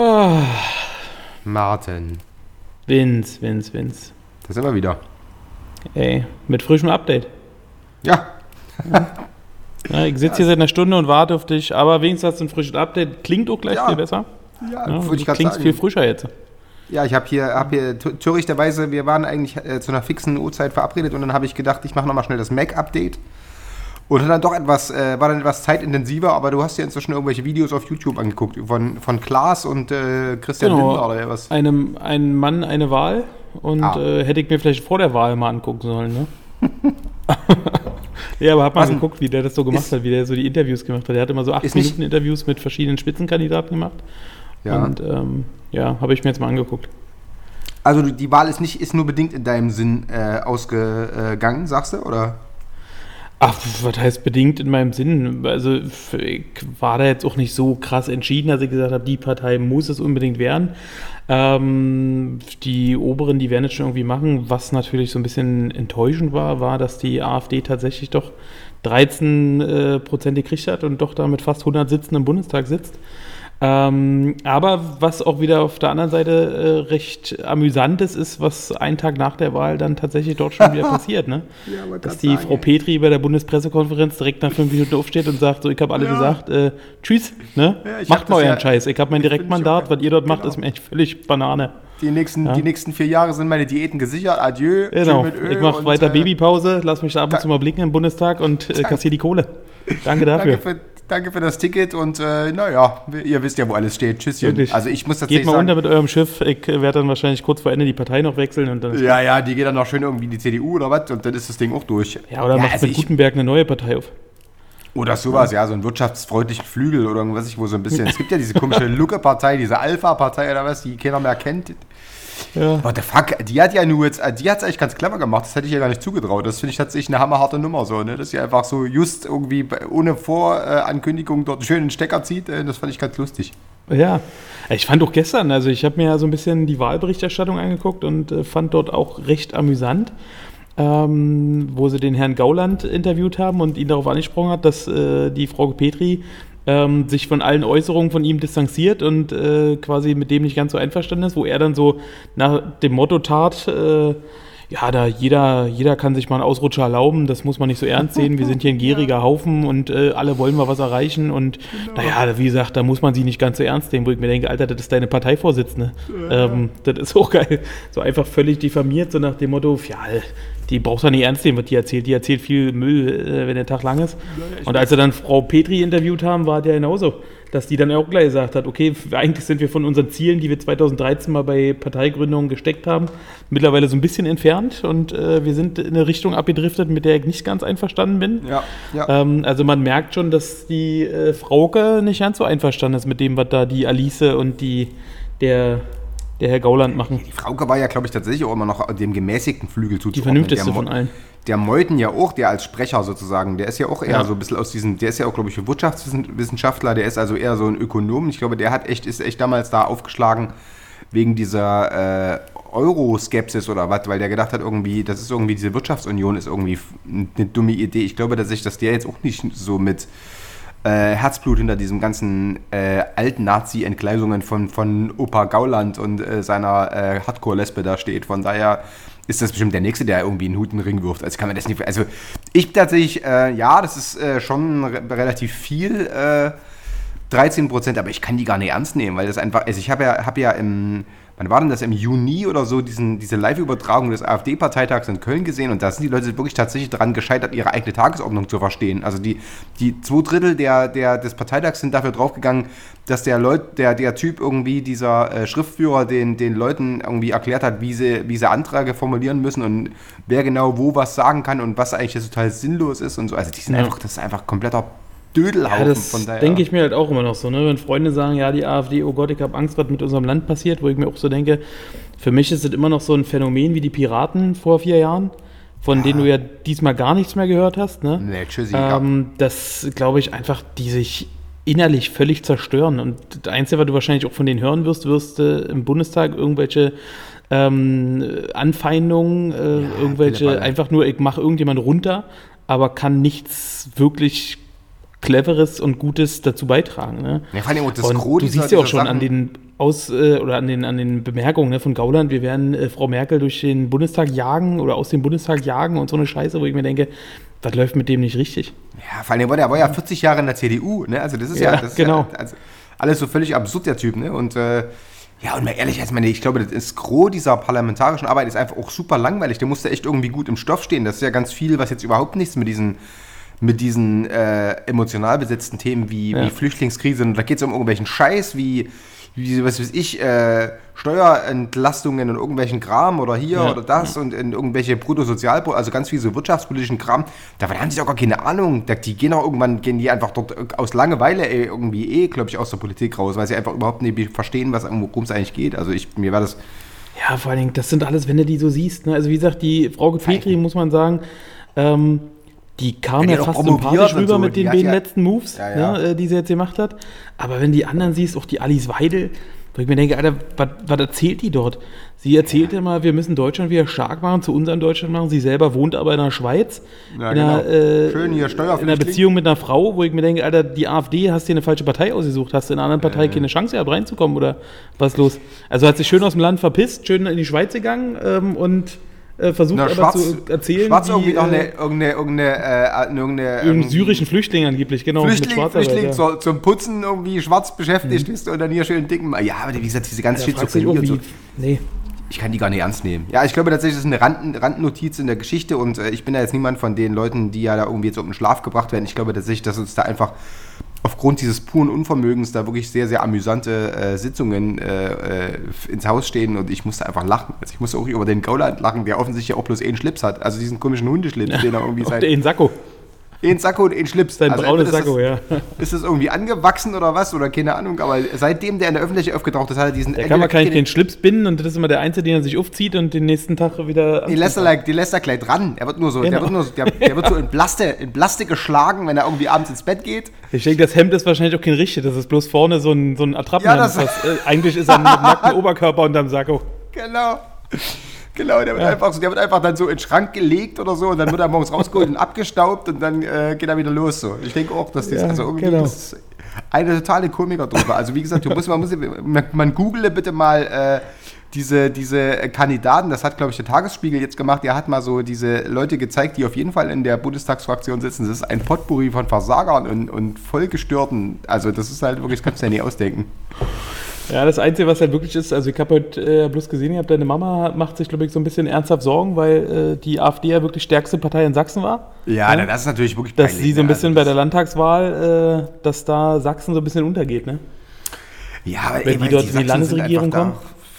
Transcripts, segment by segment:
Oh, Martin, Vince, Vince, Vince. da sind wir wieder. Ey, mit frischem Update. Ja, Ja, ich sitze hier seit einer Stunde und warte auf dich, aber wenigstens hast du ein frisches Update. Klingt auch gleich Ja. viel besser. ja, Ja, du ich gerade sagen. viel frischer jetzt. Ja, ich habe hier, hab hier törichterweise, wir waren eigentlich äh, zu einer fixen Uhrzeit verabredet und dann habe ich gedacht, ich mache nochmal schnell das Mac-Update. Und dann doch etwas, äh, war dann etwas zeitintensiver, aber du hast dir inzwischen irgendwelche Videos auf YouTube angeguckt von, von Klaas und äh, Christian Genau. Lindner oder was. Einem, ein Mann, eine Wahl. Und Ah. äh, hätte ich mir vielleicht vor der Wahl mal angucken sollen, ne? ja, aber hab mal Was geguckt, wie der das so gemacht Ist- hat, wie der so die Interviews gemacht hat. Der hat immer so acht Ist nicht- Minuten Interviews mit verschiedenen Spitzenkandidaten gemacht. Ja. Und ähm, ja, habe ich mir jetzt mal angeguckt. Also die Wahl ist nicht, ist nur bedingt in deinem Sinn äh, ausgegangen, sagst du, oder? Ach, was heißt bedingt in meinem Sinn? Also ich war da jetzt auch nicht so krass entschieden, dass ich gesagt habe, die Partei muss es unbedingt werden. Ähm, die Oberen, die werden es schon irgendwie machen. Was natürlich so ein bisschen enttäuschend war, war, dass die AfD tatsächlich doch 13 äh, Prozent gekriegt hat und doch da mit fast 100 Sitzen im Bundestag sitzt. Ähm, aber was auch wieder auf der anderen Seite äh, recht amüsant ist, ist, was einen Tag nach der Wahl dann tatsächlich dort schon wieder passiert. Ne? Ja, Dass die sagen, Frau. Petri bei der Bundespressekonferenz direkt nach fünf Minuten aufsteht und sagt, so, ich habe alle gesagt, äh, tschüss, ne? Ja, macht mal euren ja- Scheiß. Ich habe mein Direktmandat, schon- was ihr dort macht, genau. ist mir echt völlig Banane. Die nächsten, Ja. die nächsten vier Jahre sind meine Diäten gesichert. Adieu. Genau, ich mache weiter äh, Babypause, lass mich da ab und zu mal blicken im Bundestag und äh, kassiere die Kohle. Danke dafür. Danke für, danke für das Ticket und äh, naja, ihr wisst ja, wo alles steht. Tschüsschen. Wirklich. Also ich muss Geht tatsächlich mal sagen, unter mit eurem Schiff. Ich äh, werde dann wahrscheinlich kurz vor Ende die Partei noch wechseln und dann ja, ja, die geht dann noch schön irgendwie in die CDU oder was und dann ist das Ding auch durch. Ja, oder macht also mit Gutenberg eine neue Partei auf. Oder sowas, ja, so ein wirtschaftsfreundlichen Flügel oder irgendwas, ich, wo so ein bisschen, es gibt ja diese komische Lucke-Partei, diese Alpha-Partei oder was, die keiner mehr kennt. Ja. What the fuck, die hat ja nur jetzt, die hat es eigentlich ganz clever gemacht, das hätte ich ja gar nicht zugetraut. Das finde ich tatsächlich eine hammerharte Nummer so, ne? Dass sie einfach so just irgendwie ohne Vorankündigung dort einen schönen Stecker zieht, äh, das fand ich ganz lustig. Ja, ich fand auch gestern, also ich habe mir ja so ein bisschen die Wahlberichterstattung angeguckt und äh, fand dort auch recht amüsant, ähm, wo sie den Herrn Gauland interviewt haben und ihn darauf angesprochen hat, dass äh, die Frau Petri ähm, sich von allen Äußerungen von ihm distanziert und äh, quasi mit dem nicht ganz so einverstanden ist, wo er dann so nach dem Motto tat, äh, ja, da jeder, jeder kann sich mal einen Ausrutscher erlauben, das muss man nicht so ernst sehen. Wir sind hier ein gieriger Haufen und äh, alle wollen mal was erreichen. Und naja, wie gesagt, da muss man sie nicht ganz so ernst nehmen, wo ich mir denke, Alter, das ist deine Parteivorsitzende. Ähm, das ist auch geil. So einfach völlig diffamiert, so nach dem Motto, ja, die brauchst du nicht ernst nehmen, was die erzählt. Die erzählt viel Müll, äh, wenn der Tag lang ist. Und als sie dann Frau Petri interviewt haben, war der genauso. Dass die dann auch gleich gesagt hat, okay, eigentlich sind wir von unseren Zielen, die wir 2013 mal bei Parteigründungen gesteckt haben, mittlerweile so ein bisschen entfernt und äh, wir sind in eine Richtung abgedriftet, mit der ich nicht ganz einverstanden bin. Ja, ja. Ähm, also man merkt schon, dass die äh, Frauke nicht ganz so einverstanden ist mit dem, was da die Alice und die, der, der Herr Gauland machen. Die Frauke war ja, glaube ich, tatsächlich auch immer noch dem gemäßigten Flügel Die zuzuordnen. vernünftigste Der Mo- von allen. Der Meuthen ja auch, der als Sprecher sozusagen, der ist ja auch eher Ja. so ein bisschen aus diesem, der ist ja auch, glaube ich, Wirtschaftswissenschaftler, der ist also eher so ein Ökonom. Ich glaube, der hat echt, ist echt damals da aufgeschlagen wegen dieser äh, Euro-Skepsis oder was, weil der gedacht hat, irgendwie, das ist irgendwie, diese Wirtschaftsunion ist irgendwie eine dumme Idee. Ich glaube, dass sich, dass der jetzt auch nicht so mit äh, Herzblut hinter diesem ganzen äh, alten Nazi-Entgleisungen von, von Opa Gauland und äh, seiner äh, Hardcore-Lesbe da steht. Von daher ist das bestimmt der Nächste, der irgendwie einen Hut in den Ring wirft. Also kann man das nicht. Also ich tatsächlich, äh, ja, das ist schon re relativ viel. Äh, 13 Prozent, aber ich kann die gar nicht ernst nehmen, weil das einfach, also ich habe ja, hab ja im, wann war denn das, im Juni oder so, diesen, diese Live-Übertragung des AfD-Parteitags in Köln gesehen und da sind die Leute wirklich tatsächlich daran gescheitert, ihre eigene Tagesordnung zu verstehen. Also die, die zwei Drittel der, der, des Parteitags sind dafür draufgegangen, dass der Leut, der, der Typ irgendwie, dieser äh, Schriftführer, den, den Leuten irgendwie erklärt hat, wie sie, wie sie Anträge formulieren müssen und wer genau wo was sagen kann und was eigentlich total sinnlos ist und so. Also die sind Ja. einfach, das ist einfach kompletter Dödelhaufen. Ja, das von daher. denke ich mir halt auch immer noch so, ne? Wenn Freunde sagen, ja, die AfD, oh Gott, ich habe Angst, was mit unserem Land passiert, wo ich mir auch so denke, für mich ist es immer noch so ein Phänomen wie die Piraten vor vier Jahren, von denen du ja diesmal gar nichts mehr gehört hast, ne? Nee, tschüssi. ja. Ähm, das glaube ich einfach, die sich innerlich völlig zerstören. Und das Einzige, was du wahrscheinlich auch von denen hören wirst, wirst äh, im Bundestag irgendwelche ähm, Anfeindungen, äh, irgendwelche, Pillepalle. einfach nur, ich mache irgendjemand runter, aber kann nichts wirklich Cleveres und Gutes dazu beitragen. Ne? Ja, vor allem auch das und Gros du siehst ja auch schon Sachen- an den aus äh, oder an den an den Bemerkungen ne, von Gauland, wir werden äh, Frau Merkel durch den Bundestag jagen oder aus dem Bundestag jagen und so eine Scheiße, wo ich mir denke, das läuft mit dem nicht richtig. Ja, vor allem, der war, der war ja 40 Jahre in der CDU, ne? Also das ist ja, Ja, das ist genau. ja also alles so völlig absurd, der Typ, ne? Und äh, ja, und mal ehrlich, also, meine, ich glaube, das ist Gros dieser parlamentarischen Arbeit ist einfach auch super langweilig. Der musste echt irgendwie gut im Stoff stehen. Das ist ja ganz viel, was jetzt überhaupt nichts mit diesen mit diesen äh, emotional besetzten Themen wie, Ja. wie Flüchtlingskrise und da geht es um irgendwelchen Scheiß wie, wie was weiß ich, äh, Steuerentlastungen und irgendwelchen Kram oder hier Ja. oder das und in irgendwelche Bruttosozial, also ganz viel so wirtschaftspolitischen Kram. Davon haben sie doch gar keine Ahnung. Die gehen auch irgendwann, gehen die einfach dort aus Langeweile ey, irgendwie eh, glaube ich, aus der Politik raus, weil sie einfach überhaupt nicht verstehen, was worum es eigentlich geht. Also ich, mir war das, Ja, vor allen Dingen, das sind alles, wenn du die so siehst. Ne? Also wie gesagt, die Frau Petri, muss man sagen, ähm, die kam Ja, ja, fast sympathisch rüber so. mit den beiden ja- letzten Moves, Ja, ja. Ne, äh, die sie jetzt gemacht hat. Aber wenn die anderen siehst, auch die Alice Weidel, wo ich mir denke, Alter, was, erzählt die dort? Sie erzählt immer, wir müssen Deutschland wieder stark machen, zu unserem Deutschland machen. Sie selber wohnt aber in der Schweiz. Ja, in einer, genau. äh, Schön hier in einer. Beziehung mit einer Frau, wo ich mir denke, Alter, die AfD, hast dir eine falsche Partei ausgesucht, hast du in einer anderen Partei keine Chance gehabt, reinzukommen oder was ist los? Also hat sich schön aus dem Land verpisst, schön in die Schweiz gegangen ähm, und äh, versucht na, aber schwarz, zu erzählen, schwarz wie, irgendwie noch eine, äh, irgendeine, irgendeine, äh, irgendeine irgendeinen ähm, syrischen Flüchtling angeblich, genau, Flüchtling, Flüchtling ja. zur, zum Putzen irgendwie schwarz beschäftigt ist und dann hier schön dicken. Ja, aber wie gesagt, diese ganze Da dich Schizophrenie und so. nee. Ich kann die gar nicht ernst nehmen. Ja, ich glaube tatsächlich, das ist eine Rand, Randnotiz in der Geschichte und äh, ich bin ja jetzt niemand von den Leuten, die ja da irgendwie jetzt um den Schlaf gebracht werden. Ich glaube tatsächlich, dass uns da einfach aufgrund dieses puren Unvermögens da wirklich sehr, sehr amüsante äh, Sitzungen äh, äh, ins Haus stehen und ich musste einfach lachen. Also ich musste auch über den Gauland lachen, der offensichtlich auch bloß einen Schlips hat. Also diesen komischen Hundeschlips, den er irgendwie seit... den Sakko, einen Sakko und einen Schlips. sein Also braunes Sakko, das, ja. Ist das irgendwie angewachsen oder was? Oder keine Ahnung, aber seitdem der in der Öffentlichkeit aufgetaucht ist, hat er diesen... Da kann man keinen den Schlips binden und das ist immer der Einzige, den er sich aufzieht und den nächsten Tag wieder... Die lässt er, die lässt er gleich dran. Er wird nur so, der Genau. wird nur so, der, der wird so in Blaste, in Blaste geschlagen, wenn er irgendwie abends ins Bett geht. Ich denke, das Hemd ist wahrscheinlich auch kein richtiges. Das ist bloß vorne so ein, so ein Attrappenhemd. Ja, das- was, äh, eigentlich ist er mit nacktem Oberkörper unterm Sakko. Genau. Genau, der wird, einfach so, der wird einfach dann so in den Schrank gelegt oder so und dann wird er morgens rausgeholt und abgestaubt und dann äh, geht er wieder los. So. Ich denke auch, dass das, Ja, also irgendwie genau. das eine totale Komiker drüber. Also wie gesagt, musst, man, muss, man, man google bitte mal äh, diese, diese Kandidaten, das hat glaube ich der Tagesspiegel jetzt gemacht, der hat mal so diese Leute gezeigt, die auf jeden Fall in der Bundestagsfraktion sitzen. Das ist ein Potpourri von Versagern und, und vollgestörten. Also das ist halt wirklich, das kannst du ja nie ausdenken. Ja, das Einzige, was halt wirklich ist, also ich habe heute äh, bloß gesehen, ich habe deine Mama macht sich, glaube ich, so ein bisschen ernsthaft Sorgen, weil äh, die AfD ja wirklich stärkste Partei in Sachsen war. Ja, na, das ist natürlich wirklich Dass peinlich, sie so ein ne? bisschen Also bei der Landtagswahl, äh, dass da Sachsen so ein bisschen untergeht, ne? Ja, aber Wenn ey, die weil dort in die Sachsen sind Landesregierung kommen?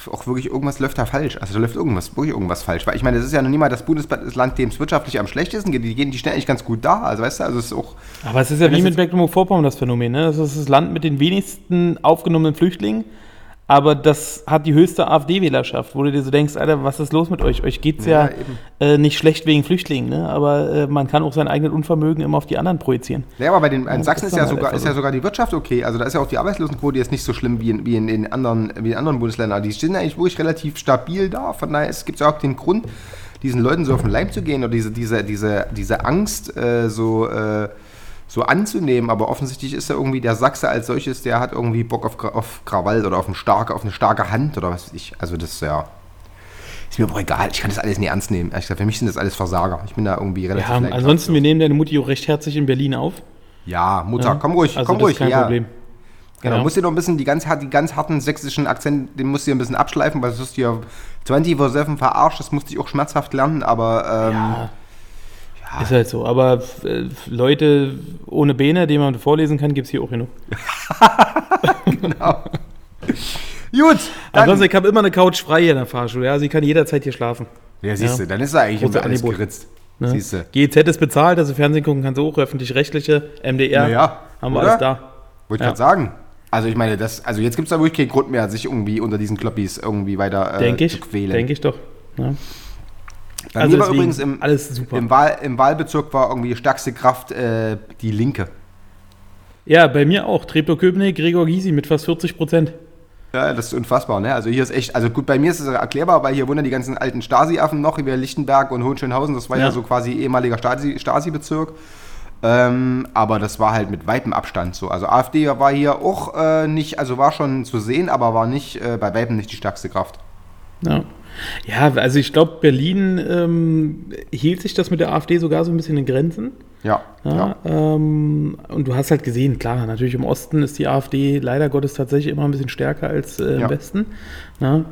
Auch wirklich irgendwas läuft da falsch. Also da läuft irgendwas, wirklich irgendwas falsch. Weil ich meine, das ist ja noch nie mal das Bundesland, dem es wirtschaftlich am schlechtesten geht. Die gehen, die stehen eigentlich ganz gut da. Also weißt du, also es ist auch. Aber es ist ja wie mit Mecklenburg-Vorpommern das Phänomen, ne? Das ist das Land mit den wenigsten aufgenommenen Flüchtlingen, aber das hat die höchste AfD-Wählerschaft, wo du dir so denkst, Alter, was ist los mit euch? Euch geht's ja, Ja, äh, nicht schlecht wegen Flüchtlingen, ne? Aber äh, man kann auch sein eigenes Unvermögen immer auf die anderen projizieren. Ja, aber bei den in Sachsen ist ja, halt sogar, ist ja so. sogar die Wirtschaft okay. Also da ist ja auch die Arbeitslosenquote jetzt nicht so schlimm wie in, wie in den anderen, wie in anderen Bundesländern. Die stehen eigentlich wirklich relativ stabil da. Von daher es gibt ja auch den Grund, diesen Leuten so auf den Leim zu gehen oder diese, diese, diese, diese Angst äh, so, äh, so anzunehmen. Aber offensichtlich ist ja irgendwie der Sachse als solches, der hat irgendwie Bock auf, Gra- auf Krawall oder auf eine, starke, auf eine starke Hand oder was weiß ich. Also das ist ja. Ist mir aber egal, ich kann das alles nicht ernst nehmen. Ehrlich gesagt, für mich sind das alles Versager. Ich bin da irgendwie relativ Ja, ansonsten, wir nehmen deine Mutti auch recht herzlich in Berlin auf. Ja, Mutter, Ja? komm ruhig, also komm das ruhig ist kein her. Problem. Genau, Ja. musst dir noch ein bisschen die ganz, die ganz harten sächsischen Akzent, den musst du dir ein bisschen abschleifen, weil sonst dir 24-7 verarscht, das musste ich auch schmerzhaft lernen, aber ähm, Ist halt so. Aber äh, Leute ohne Beine, die man vorlesen kann, gibt es hier auch genug. gut, dann, Ansonsten, ich habe immer eine Couch frei hier in der Fahrschule. Ja, sie kann jederzeit hier schlafen. ja, siehst ja. du, dann ist er eigentlich immer alles geritzt. Ne? Siehste. GEZ ist bezahlt, also Fernsehen gucken kannst du auch, öffentlich-rechtliche, MDR, Naja, haben wir oder? alles da. Wollte ich Ja. gerade sagen. Also ich meine, das, also jetzt gibt es da wirklich keinen Grund mehr, sich irgendwie unter diesen Kloppis irgendwie weiter äh, Denke zu ich, quälen. denke ich doch. Ja. Bei Also mir war übrigens im, alles super. Im, Wahl, im Wahlbezirk war irgendwie stärkste Kraft äh, die Linke. Ja, bei mir auch. Treptow-Köpenick, Gregor Gysi mit fast 40 Prozent. Ja, das ist unfassbar, ne? Also hier ist echt, also gut, bei mir ist es erklärbar, weil hier wohnen die ganzen alten Stasi-Affen noch, wie Lichtenberg und Hohenschönhausen, das war ja, Ja. so quasi ehemaliger Stasi- Stasi-Bezirk. ähm, aber das war halt mit weitem Abstand so. Also AfD war hier auch äh, nicht, also war schon zu sehen, aber war nicht äh, bei weitem nicht die stärkste Kraft. Ja. Ja, also ich glaube, Berlin ähm, hielt sich das mit der AfD sogar so ein bisschen in Grenzen. Ja, Ja, ja. Ähm, und du hast halt gesehen, klar, natürlich im Osten ist die AfD leider Gottes tatsächlich immer ein bisschen stärker als äh, im Ja. Westen. Ja.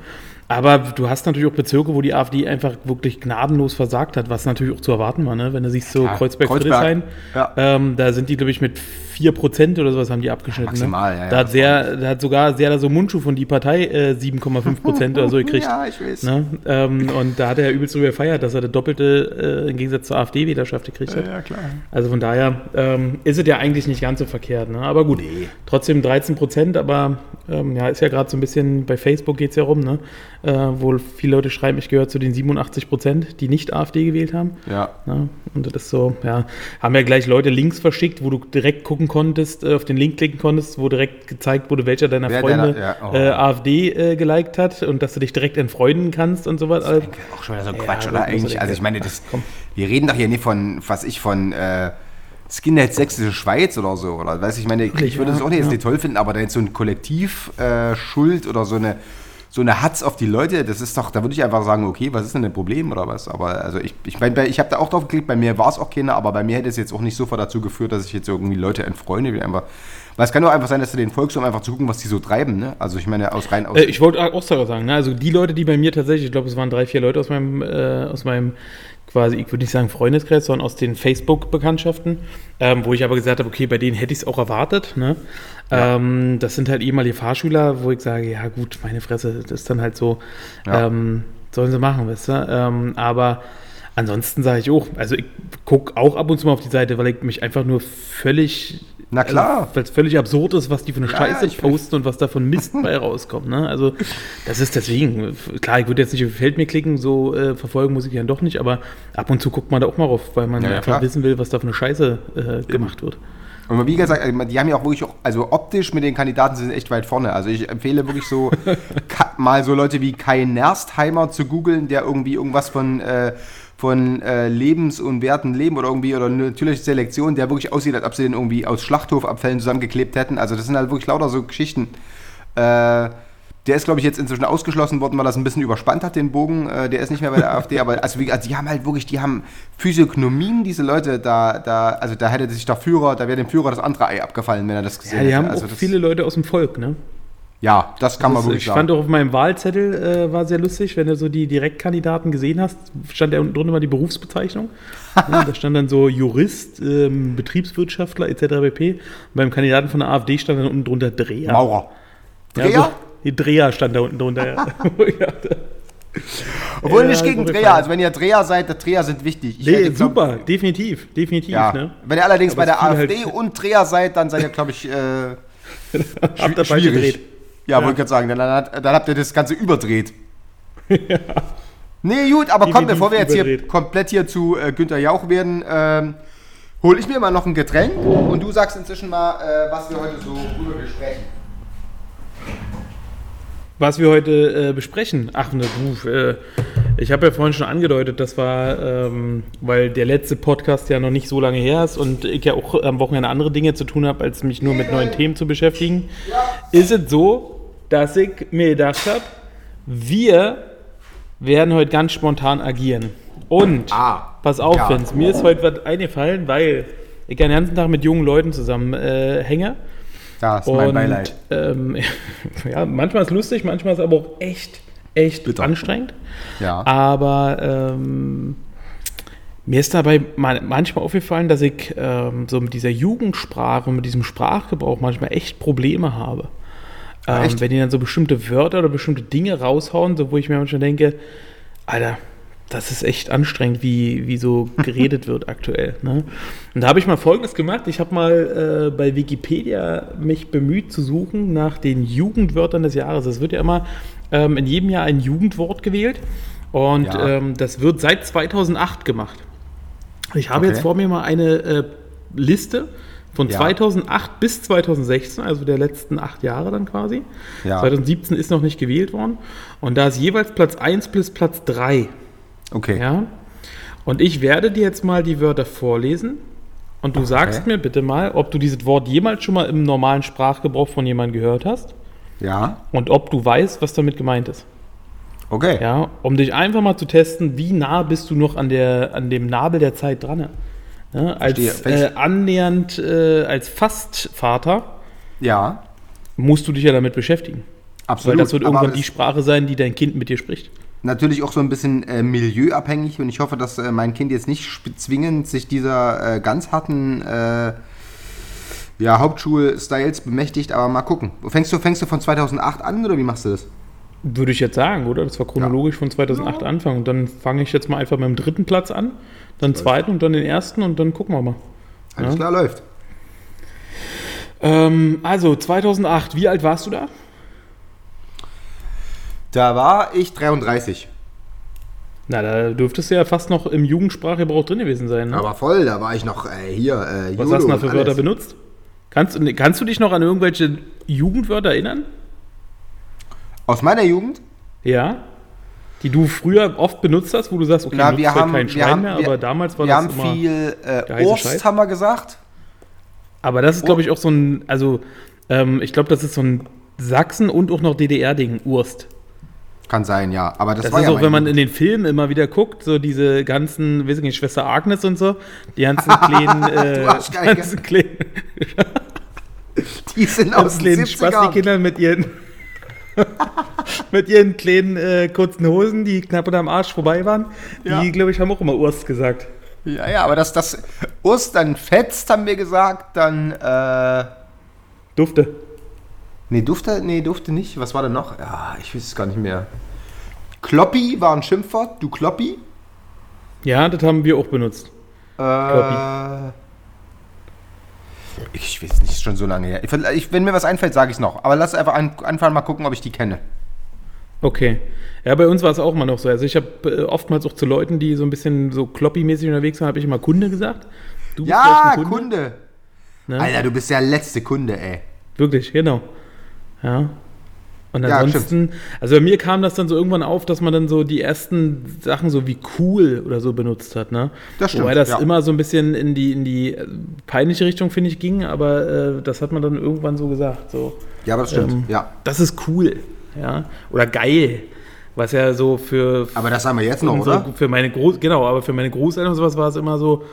Aber du hast natürlich auch Bezirke, wo die AfD einfach wirklich gnadenlos versagt hat, was natürlich auch zu erwarten war, ne? Wenn du siehst, so Kreuzberg-Friedrichshain, Kreuzberg, ähm, da sind die, glaube ich, mit 4% oder sowas haben die abgeschnitten. Maximal, ne? ja, ja, Da hat, sehr, da hat sogar sehr so Mundschuh von die Partei äh, 7,5% oder so gekriegt. Ja, ich weiß. Ne? Ähm, und da hat er ja übelst drüber gefeiert, dass er das Doppelte äh, im Gegensatz zur AfD-Wählerschaft gekriegt hat. Ja, klar. Also von daher ähm, ist es ja eigentlich nicht ganz so verkehrt. Ne? Aber gut, trotzdem 13 Prozent, aber ähm, ja, ist ja gerade so ein bisschen, bei Facebook geht es ja rum, ne? äh, wo viele Leute schreiben, ich gehöre zu den 87 Prozent, die nicht AfD gewählt haben. Ja. Ne? Und das ist so, ja, haben ja gleich Leute Links verschickt, wo du direkt gucken konntest, äh, auf den Link klicken konntest, wo direkt gezeigt wurde, welcher deiner Wer Freunde deiner- ja, oh. äh, AfD äh, geliked hat und dass du dich direkt entfreunden kannst und so was. alles. Auch schon wieder so ein Ja, Quatsch, oder eigentlich? ich Also ich meine, das, Komm. wir reden doch hier nicht von, was ich, von äh, Skinhead Sächsische Schweiz oder so, oder weiß ich, meine, ich würde das auch nicht ja. nicht toll finden, aber da jetzt so ein Kollektiv äh, Schuld oder so eine so eine Hatz auf die Leute, das ist doch, da würde ich einfach sagen, okay, was ist denn ein Problem oder was? Aber also ich, ich meine, ich habe da auch drauf geklickt, bei mir war es auch keiner, aber bei mir hätte es jetzt auch nicht sofort dazu geführt, dass ich jetzt irgendwie Leute entfreunde, wie einfach. Weil es kann doch einfach sein, dass du den folgst, um einfach zu gucken, was die so treiben, ne? Also ich meine, aus rein aus. Äh, ich wollte auch sagen, ne? also die Leute, die bei mir tatsächlich, ich glaube, es waren drei, vier Leute aus meinem, äh, aus meinem quasi, ich würde nicht sagen Freundeskreis, sondern aus den Facebook-Bekanntschaften, ähm, wo ich aber gesagt habe, okay, bei denen hätte ich es auch erwartet. Ne? Ähm, das sind halt ehemalige Fahrschüler, wo ich sage, ja gut, meine Fresse, das ist dann halt so, Ja. ähm, sollen sie machen, weißt du? Ähm, aber ansonsten sage ich auch, also ich gucke auch ab und zu mal auf die Seite, weil ich mich einfach nur völlig Na klar. also, weil es völlig absurd ist, was die für eine Ja, Scheiße posten und was da von Mist bei rauskommt. Ne? Also, das ist deswegen. Klar, ich würde jetzt nicht auf Feld mir klicken, so äh, verfolgen muss ich ja doch nicht, aber ab und zu guckt man da auch mal drauf, weil man Ja, einfach klar. wissen will, was da für eine Scheiße äh, gemacht wird. Und wie gesagt, also die haben ja auch wirklich, auch, also optisch mit den Kandidaten sind echt weit vorne. Also ich empfehle wirklich so mal so Leute wie Kai Nerstheimer zu googeln, der irgendwie irgendwas von, äh, von äh, Lebens- und Werten Leben oder irgendwie oder natürliche Selektion, der wirklich aussieht, als ob sie den irgendwie aus Schlachthofabfällen zusammengeklebt hätten. Also das sind halt wirklich lauter so Geschichten. Äh, der ist, glaube ich, jetzt inzwischen ausgeschlossen worden, weil das ein bisschen überspannt hat, den Bogen. Äh, der ist nicht mehr bei der AfD, aber also, wie, also die haben halt wirklich, die haben Physiognomien, diese Leute, da, da, also da hätte sich der Führer, da wäre dem Führer das andere Ei abgefallen, wenn er das gesehen Ja, die haben hätte. Also auch viele Leute aus dem Volk, ne? Ja, das kann man Das, wirklich ich fand sagen. auch auf meinem Wahlzettel, äh, war sehr lustig, wenn du so die Direktkandidaten gesehen hast, stand da unten drunter mal die Berufsbezeichnung. ja, da stand dann so Jurist, ähm, Betriebswirtschaftler etc. pp. Und beim Kandidaten von der AfD stand dann unten drunter Dreher. Maurer. Ja, Dreher? so, die Dreher stand da unten drunter. ja. Ja, Obwohl Ja, nicht gegen Dreher. Also wenn ihr Dreher seid, der Dreher sind wichtig. Ich nee, hätte, glaub- super, definitiv, definitiv. Ja. Ne? Wenn ihr allerdings Aber bei der AfD halt- und Dreher seid, dann seid ihr, glaube ich, äh, Habt gedreht. Ja, wollte ich gerade sagen. Dann, dann, dann habt ihr das Ganze überdreht. Nee, gut, aber komm, bevor wir jetzt hier überdreht. komplett hier zu äh, Günther Jauch werden, ähm, hole ich mir mal noch ein Getränk und du sagst inzwischen mal, äh, was wir heute so drüber besprechen. Was wir heute äh, besprechen, ach ne, du, äh, ich habe ja vorhin schon angedeutet, das war, ähm, weil der letzte Podcast ja noch nicht so lange her ist und ich ja auch am Wochenende andere Dinge zu tun habe, als mich nur mit neuen Themen zu beschäftigen, ist es so, dass ich mir gedacht habe, wir werden heute ganz spontan agieren. Und, Ah, pass auf, ja. Vince, mir ist heute was eingefallen, weil ich den ganzen Tag mit jungen Leuten zusammen äh, hänge. Das ist mein Beileid. Ähm, ja, manchmal ist lustig, manchmal ist aber auch echt, echt Bitter. anstrengend. Ja. Aber ähm, mir ist dabei man- manchmal aufgefallen, dass ich ähm, so mit dieser Jugendsprache und mit diesem Sprachgebrauch manchmal echt Probleme habe. Ah, Ähm, wenn die dann so bestimmte Wörter oder bestimmte Dinge raushauen, so wo ich mir manchmal denke, Alter, das ist echt anstrengend, wie, wie so geredet wird aktuell. Ne? Und da habe ich mal Folgendes gemacht. Ich habe mal äh, bei Wikipedia mich bemüht zu suchen nach den Jugendwörtern des Jahres. Es wird ja immer ähm, in jedem Jahr ein Jugendwort gewählt. Und Ja. ähm, das wird seit 2008 gemacht. Ich habe Okay. jetzt vor mir mal eine äh, Liste von Ja. 2008 bis 2016, also der letzten acht Jahre dann quasi. Ja. 2017 ist noch nicht gewählt worden. Und da ist jeweils Platz 1 bis Platz 3. Okay. Ja. Und ich werde dir jetzt mal die Wörter vorlesen. Und du sagst Okay. mir bitte mal, ob du dieses Wort jemals schon mal im normalen Sprachgebrauch von jemandem gehört hast Ja. und ob du weißt, was damit gemeint ist. Okay. Ja, um dich einfach mal zu testen, wie nah bist du noch an, der, an dem Nabel der Zeit dran. Ja, als äh, annähernd, äh, als Fastvater Ja. musst du dich ja damit beschäftigen. Absolut. Weil das wird irgendwann die Sprache sein, die dein Kind mit dir spricht. Natürlich auch so ein bisschen äh, milieuabhängig und ich hoffe, dass äh, mein Kind jetzt nicht zwingend sich dieser äh, ganz harten äh, ja, Hauptschul-Styles bemächtigt, aber mal gucken. Fängst du, fängst du von 2008 an oder wie machst du das? Würde ich jetzt sagen, oder? Das war chronologisch von 2008 Anfang. Und dann fange ich jetzt mal einfach mit dem dritten Platz an, dann zweiten und dann den ersten und dann gucken wir mal. Alles Ja. klar, läuft. Ähm, also 2008, wie alt warst du da? Da war ich 33. Na, da dürftest du ja fast noch im Jugendsprachgebrauch drin gewesen sein. Ne? Aber voll, da war ich noch äh, hier. Äh, Was YOLO hast du da für Wörter benutzt? Kannst, du- kannst du dich noch an irgendwelche Jugendwörter erinnern? Aus meiner Jugend? Ja. Die du früher oft benutzt hast, wo du sagst, okay, Na, wir heute haben, kein wir Schwein haben, mehr, wir, aber damals war wir das haben immer. viel äh, Scheiß. haben wir gesagt. Aber das ist, glaube ich, auch so ein, also ähm, ich glaube, das ist so ein Sachsen- und auch noch DDR-Ding, Urst. Kann sein, ja. Aber das, Das war ist ja auch, wenn man in den Filmen immer wieder guckt, so diese ganzen, weiß ich nicht, Schwester Agnes und so, die ganzen kleinen, äh, ganzen kleinen, Die sind aus den kleinen 70ern. Spasti-Kindern mit ihren, mit ihren kleinen äh, kurzen Hosen, die knapp unterm Arsch vorbei waren, Ja. die, glaube ich, haben auch immer Urst gesagt. Ja, ja, aber das, das Ost dann fetzt, haben wir gesagt, dann, äh, Dufte. nee, Dufte, nee, Dufte nicht. Was war denn noch? Ja, ich weiß es gar nicht mehr. Kloppi war ein Schimpfwort, du Kloppi. Ja, das haben wir auch benutzt. Äh, ich weiß nicht, ist schon so lange her. Ich, wenn mir was einfällt, sage ich es noch. Aber lass einfach an, anfangen, mal gucken, ob ich die kenne. Okay. Ja, bei uns war es auch immer noch so. Also ich habe äh, oftmals auch zu Leuten, die so ein bisschen so kloppi-mäßig unterwegs waren, habe ich immer Kunde gesagt. Du bist Ja, ein Kunde. Ne? Alter, du bist der letzte Kunde, ey. Wirklich, genau. Ja. Und Ja, ansonsten, also bei mir kam das dann so irgendwann auf, dass man dann so die ersten Sachen so wie cool oder so benutzt hat, ne? Das stimmt, Wobei das ja. immer so ein bisschen in die, in die äh, peinliche Richtung, finde ich, ging, aber äh, das hat man dann irgendwann so gesagt. So, Ja, aber das stimmt, Ähm, ja. das ist cool, ja. Oder geil. Was ja so für, Aber das haben wir jetzt noch, oder? für meine Groß, genau, aber für meine Großeltern und sowas war es immer so,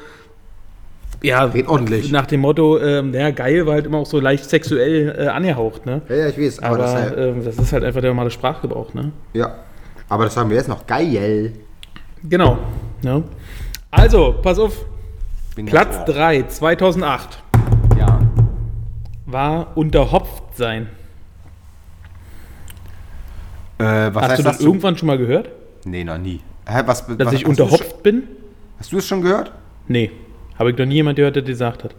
ja, Red ordentlich. nach dem Motto, ähm, naja, geil war halt immer auch so leicht sexuell äh, angehaucht, ne? Ja, ja, ich weiß. Aber, Aber das, äh, ähm, das ist halt einfach der normale Sprachgebrauch, ne? ja. aber das haben wir jetzt noch. Geil. Genau. Ja. Also, pass auf, Bin Platz ganz ohr. 3, 2008, Ja. War unterhopft sein. Äh, was Hast du das zu- irgendwann schon mal gehört? Nee, noch nie. Hä, was, Dass was, ich unterhopft bin? Hast du es schon gehört? Nee, habe ich noch nie jemand gehört, der das gesagt hat.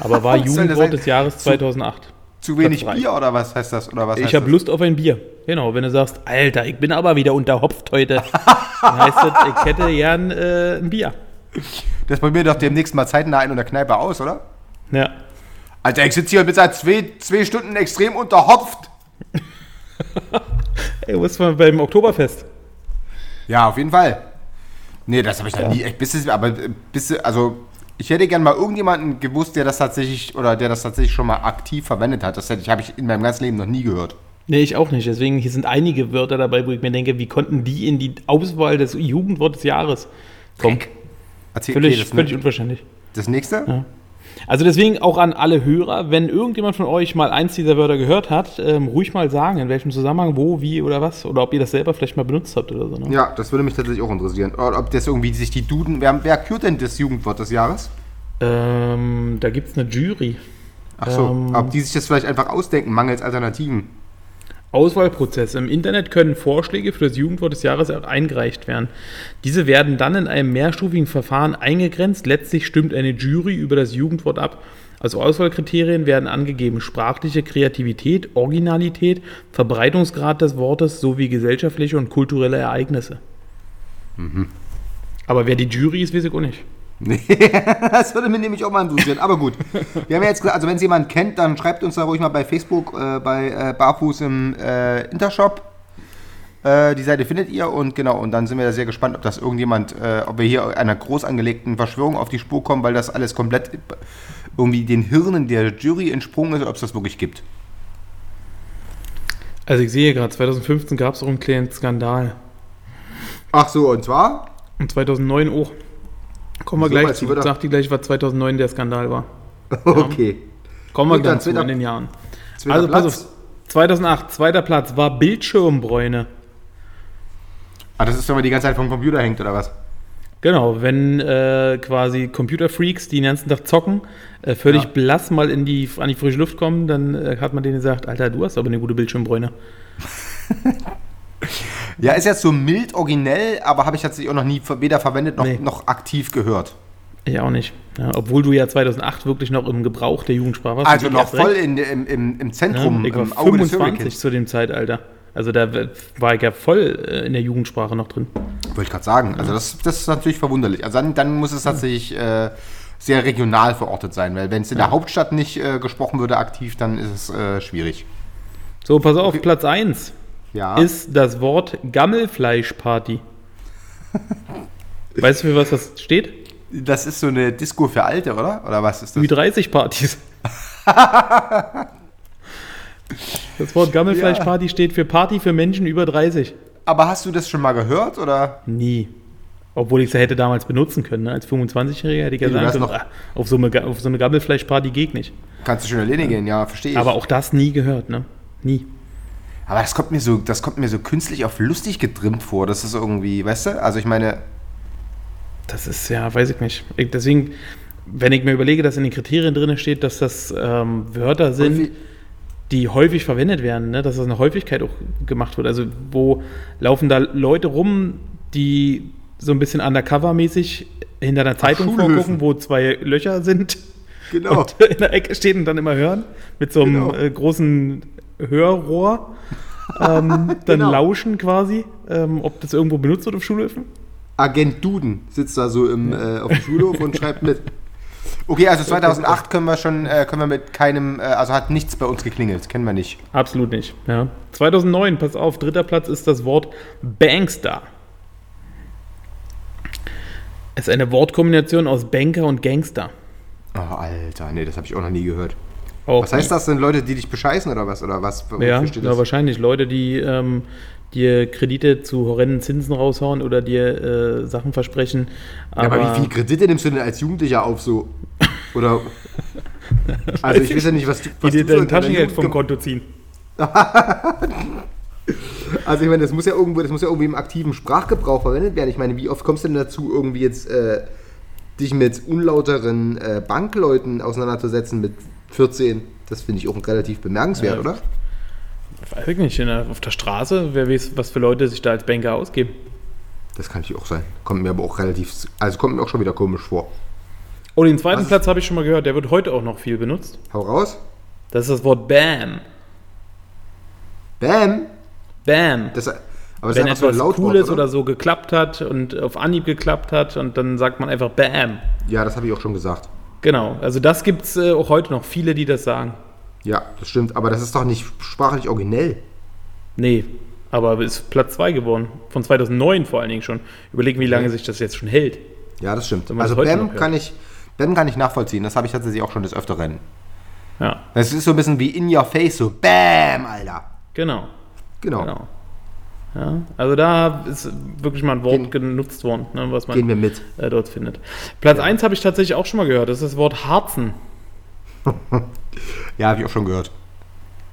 Aber war Jugendwort des Jahres 2008. Zu wenig Platz drei. Bier oder was heißt das? Oder was Ich habe? Lust auf ein Bier. Genau, wenn du sagst, Alter, ich bin aber wieder unterhopft heute, dann heißt das, ich hätte gern äh, ein Bier. Das probieren doch demnächst mal zeitnah in der Kneipe aus, oder? Ja. Alter, ich sitze hier mit seit zwei, zwei Stunden extrem unterhopft. Ey, was war beim Oktoberfest? Ja, auf jeden Fall. Nee, das habe ich noch nie. Echt, bis es, aber äh, bis, also ich hätte gern mal irgendjemanden gewusst, der das tatsächlich oder der das tatsächlich schon mal aktiv verwendet hat. Das hätte ich, habe ich in meinem ganzen Leben noch nie gehört. Nee, ich auch nicht. Deswegen, hier sind einige Wörter dabei, wo ich mir denke, wie konnten die in die Auswahl des Jugendwort des Jahres kommen? Erzähl Völlig, okay, das, völlig unwahrscheinlich. das nächste? Also deswegen auch an alle Hörer, wenn irgendjemand von euch mal eins dieser Wörter gehört hat, ähm, ruhig mal sagen, in welchem Zusammenhang, wo, wie oder was. Oder ob ihr das selber vielleicht mal benutzt habt oder so. Ne? Ja, das würde mich tatsächlich auch interessieren. Oder ob das irgendwie sich die Duden. Wer, wer kürt denn das Jugendwort des Jahres? Ähm, da gibt es eine Jury. Ach so, Ähm. ob die sich das vielleicht einfach ausdenken, mangels Alternativen. Auswahlprozess. Im Internet können Vorschläge für das Jugendwort des Jahres eingereicht werden. Diese werden dann in einem mehrstufigen Verfahren eingegrenzt. Letztlich stimmt eine Jury über das Jugendwort ab. Als Auswahlkriterien werden angegeben sprachliche Kreativität, Originalität, Verbreitungsgrad des Wortes sowie gesellschaftliche und kulturelle Ereignisse. Aber wer die Jury ist, weiß ich auch nicht. das würde mich nämlich auch mal interessieren. Aber gut. Wir haben ja jetzt, also wenn es jemand kennt, dann schreibt uns da ruhig mal bei Facebook, äh, bei äh, Barfuß im äh, Intershop. Äh, die Seite findet ihr und genau, und dann sind wir da sehr gespannt, ob das irgendjemand, äh, ob wir hier einer groß angelegten Verschwörung auf die Spur kommen, weil das alles komplett irgendwie den Hirnen der Jury entsprungen ist, oder ob es das wirklich gibt. Also ich sehe gerade, 2015 gab es auch einen kleinen Skandal. Ach so, und zwar? Und 2009 auch. Kommen wir So, gleich zu. er- Sag dir gleich, was 2009 der Skandal war. Okay. Kommen wir dann zu in den Jahren. Also pass Platz. auf, 2008, zweiter Platz war Bildschirmbräune. Ah, das ist, wenn man die ganze Zeit vom Computer hängt, oder was? Genau, wenn äh, quasi Computerfreaks, die den ganzen Tag zocken, äh, völlig Ja. blass mal in die, an die frische Luft kommen, dann äh, hat man denen gesagt, Alter, du hast aber eine gute Bildschirmbräune. Ja, ist jetzt so mild originell, aber habe ich tatsächlich auch noch nie weder verwendet noch, Nee. noch aktiv gehört. Ich auch nicht. Ja, obwohl du ja 2008 wirklich noch im Gebrauch der Jugendsprache warst. Also noch voll in, im, im, im Zentrum, Ja, ich war im Auge des 25 Hurricanes. zu dem Zeitalter. Also da war ich ja voll äh, in der Jugendsprache noch drin. Wollte ich gerade sagen. Also das, das ist natürlich verwunderlich. Also dann, dann muss es tatsächlich äh, sehr regional verortet sein, weil wenn es in der Hauptstadt nicht äh, gesprochen würde aktiv, dann ist es äh, schwierig. So, pass auf, Platz 1 Ja. ist das Wort Gammelfleischparty. weißt du, für was das steht? das ist so eine Disco für Alte, oder? Oder was ist das? Ü30-Partys. das Wort Gammelfleischparty steht für Party für Menschen über 30. Aber hast du das schon mal gehört, oder? Nie. Obwohl ich es ja hätte damals benutzen können. Ne? Als 25-Jähriger hätte ich ja sagen können, ah, auf, so eine, auf so eine Gammelfleischparty ich nicht. Kannst du schon alleine gehen, ja, verstehe ich. Aber auch das nie gehört, ne? Nie. Aber das kommt mir so, das kommt mir so künstlich auf lustig getrimmt vor. Das ist irgendwie, weißt du? Also ich meine, Das ist ja, weiß ich nicht. Ich, deswegen, wenn ich mir überlege, dass in den Kriterien drin steht, dass das ähm, Wörter sind, die häufig verwendet werden, ne? dass das eine Häufigkeit auch gemacht wird. Also wo laufen da Leute rum, die so ein bisschen undercover-mäßig hinter einer Zeitung vorgucken, wo zwei Löcher sind genau. und in der Ecke stehen und dann immer hören mit so einem Genau. äh, großen Hörrohr. ähm, dann Genau. lauschen quasi, ähm, ob das irgendwo benutzt wird auf Schulhöfen. Agent Duden sitzt da so im, äh, auf dem Schulhof und schreibt mit. Okay, also 2008 können wir schon, äh, können wir mit keinem, äh, also hat nichts bei uns geklingelt, kennen wir nicht. Absolut nicht. Ja. 2009, pass auf, dritter Platz ist das Wort Bangstar. Es ist eine Wortkombination aus Banker und Gangster. Oh, Alter, nee, das habe ich auch noch nie gehört. Auch Was heißt das? Sind Leute, die dich bescheißen oder was? Oder was? Ja, ja, wahrscheinlich. Leute, die ähm, dir Kredite zu horrenden Zinsen raushauen oder dir äh, Sachen versprechen. Ja, aber wie viel Kredite nimmst du denn als Jugendlicher auf so? Oder. Also ich weiß ja nicht, was du. die Was dir du so dein Taschengeld vom Konto ziehen. Also ich meine, das muss ja irgendwo, das muss ja irgendwie im aktiven Sprachgebrauch verwendet werden. Ich meine, wie oft kommst du denn dazu, irgendwie jetzt äh, dich mit unlauteren äh, Bankleuten auseinanderzusetzen mit 14? Das finde ich auch relativ bemerkenswert, Ja. oder? Weiß ich nicht. Der, auf der Straße, wer weiß, was für Leute sich da als Banker ausgeben. Das kann natürlich auch sein. Kommt mir aber auch relativ, also kommt mir auch schon wieder komisch vor. Oh, den zweiten Was? Platz habe ich schon mal gehört. Der wird heute auch noch viel benutzt. Hau raus. Das ist das Wort BAM. Bam. BAM. Das, aber Wenn ist einfach so ein etwas Lautwort, Cooles oder? oder so geklappt hat und auf Anhieb geklappt hat und dann sagt man einfach BAM. Ja, das habe ich auch schon gesagt. Genau, also das gibt es äh, auch heute noch viele, die das sagen. Ja, das stimmt. Aber das ist doch nicht sprachlich originell. Nee, aber ist Platz 2 geworden. Von 2009 vor allen Dingen schon. Überlegen, wie lange sich das jetzt schon hält. Ja, das stimmt. Also Bam kann ich, Bam kann ich nachvollziehen. Das habe ich tatsächlich auch schon des Öfteren. Ja, Das ist so ein bisschen wie in your face, so Bam, Alter. genau. Genau. genau. Ja, also da ist wirklich mal ein Wort Gehen- genutzt worden, ne, was man äh, dort findet. Platz 1 habe ich tatsächlich auch schon mal gehört. Das ist das Wort Harzen. Ja, habe ich auch schon gehört.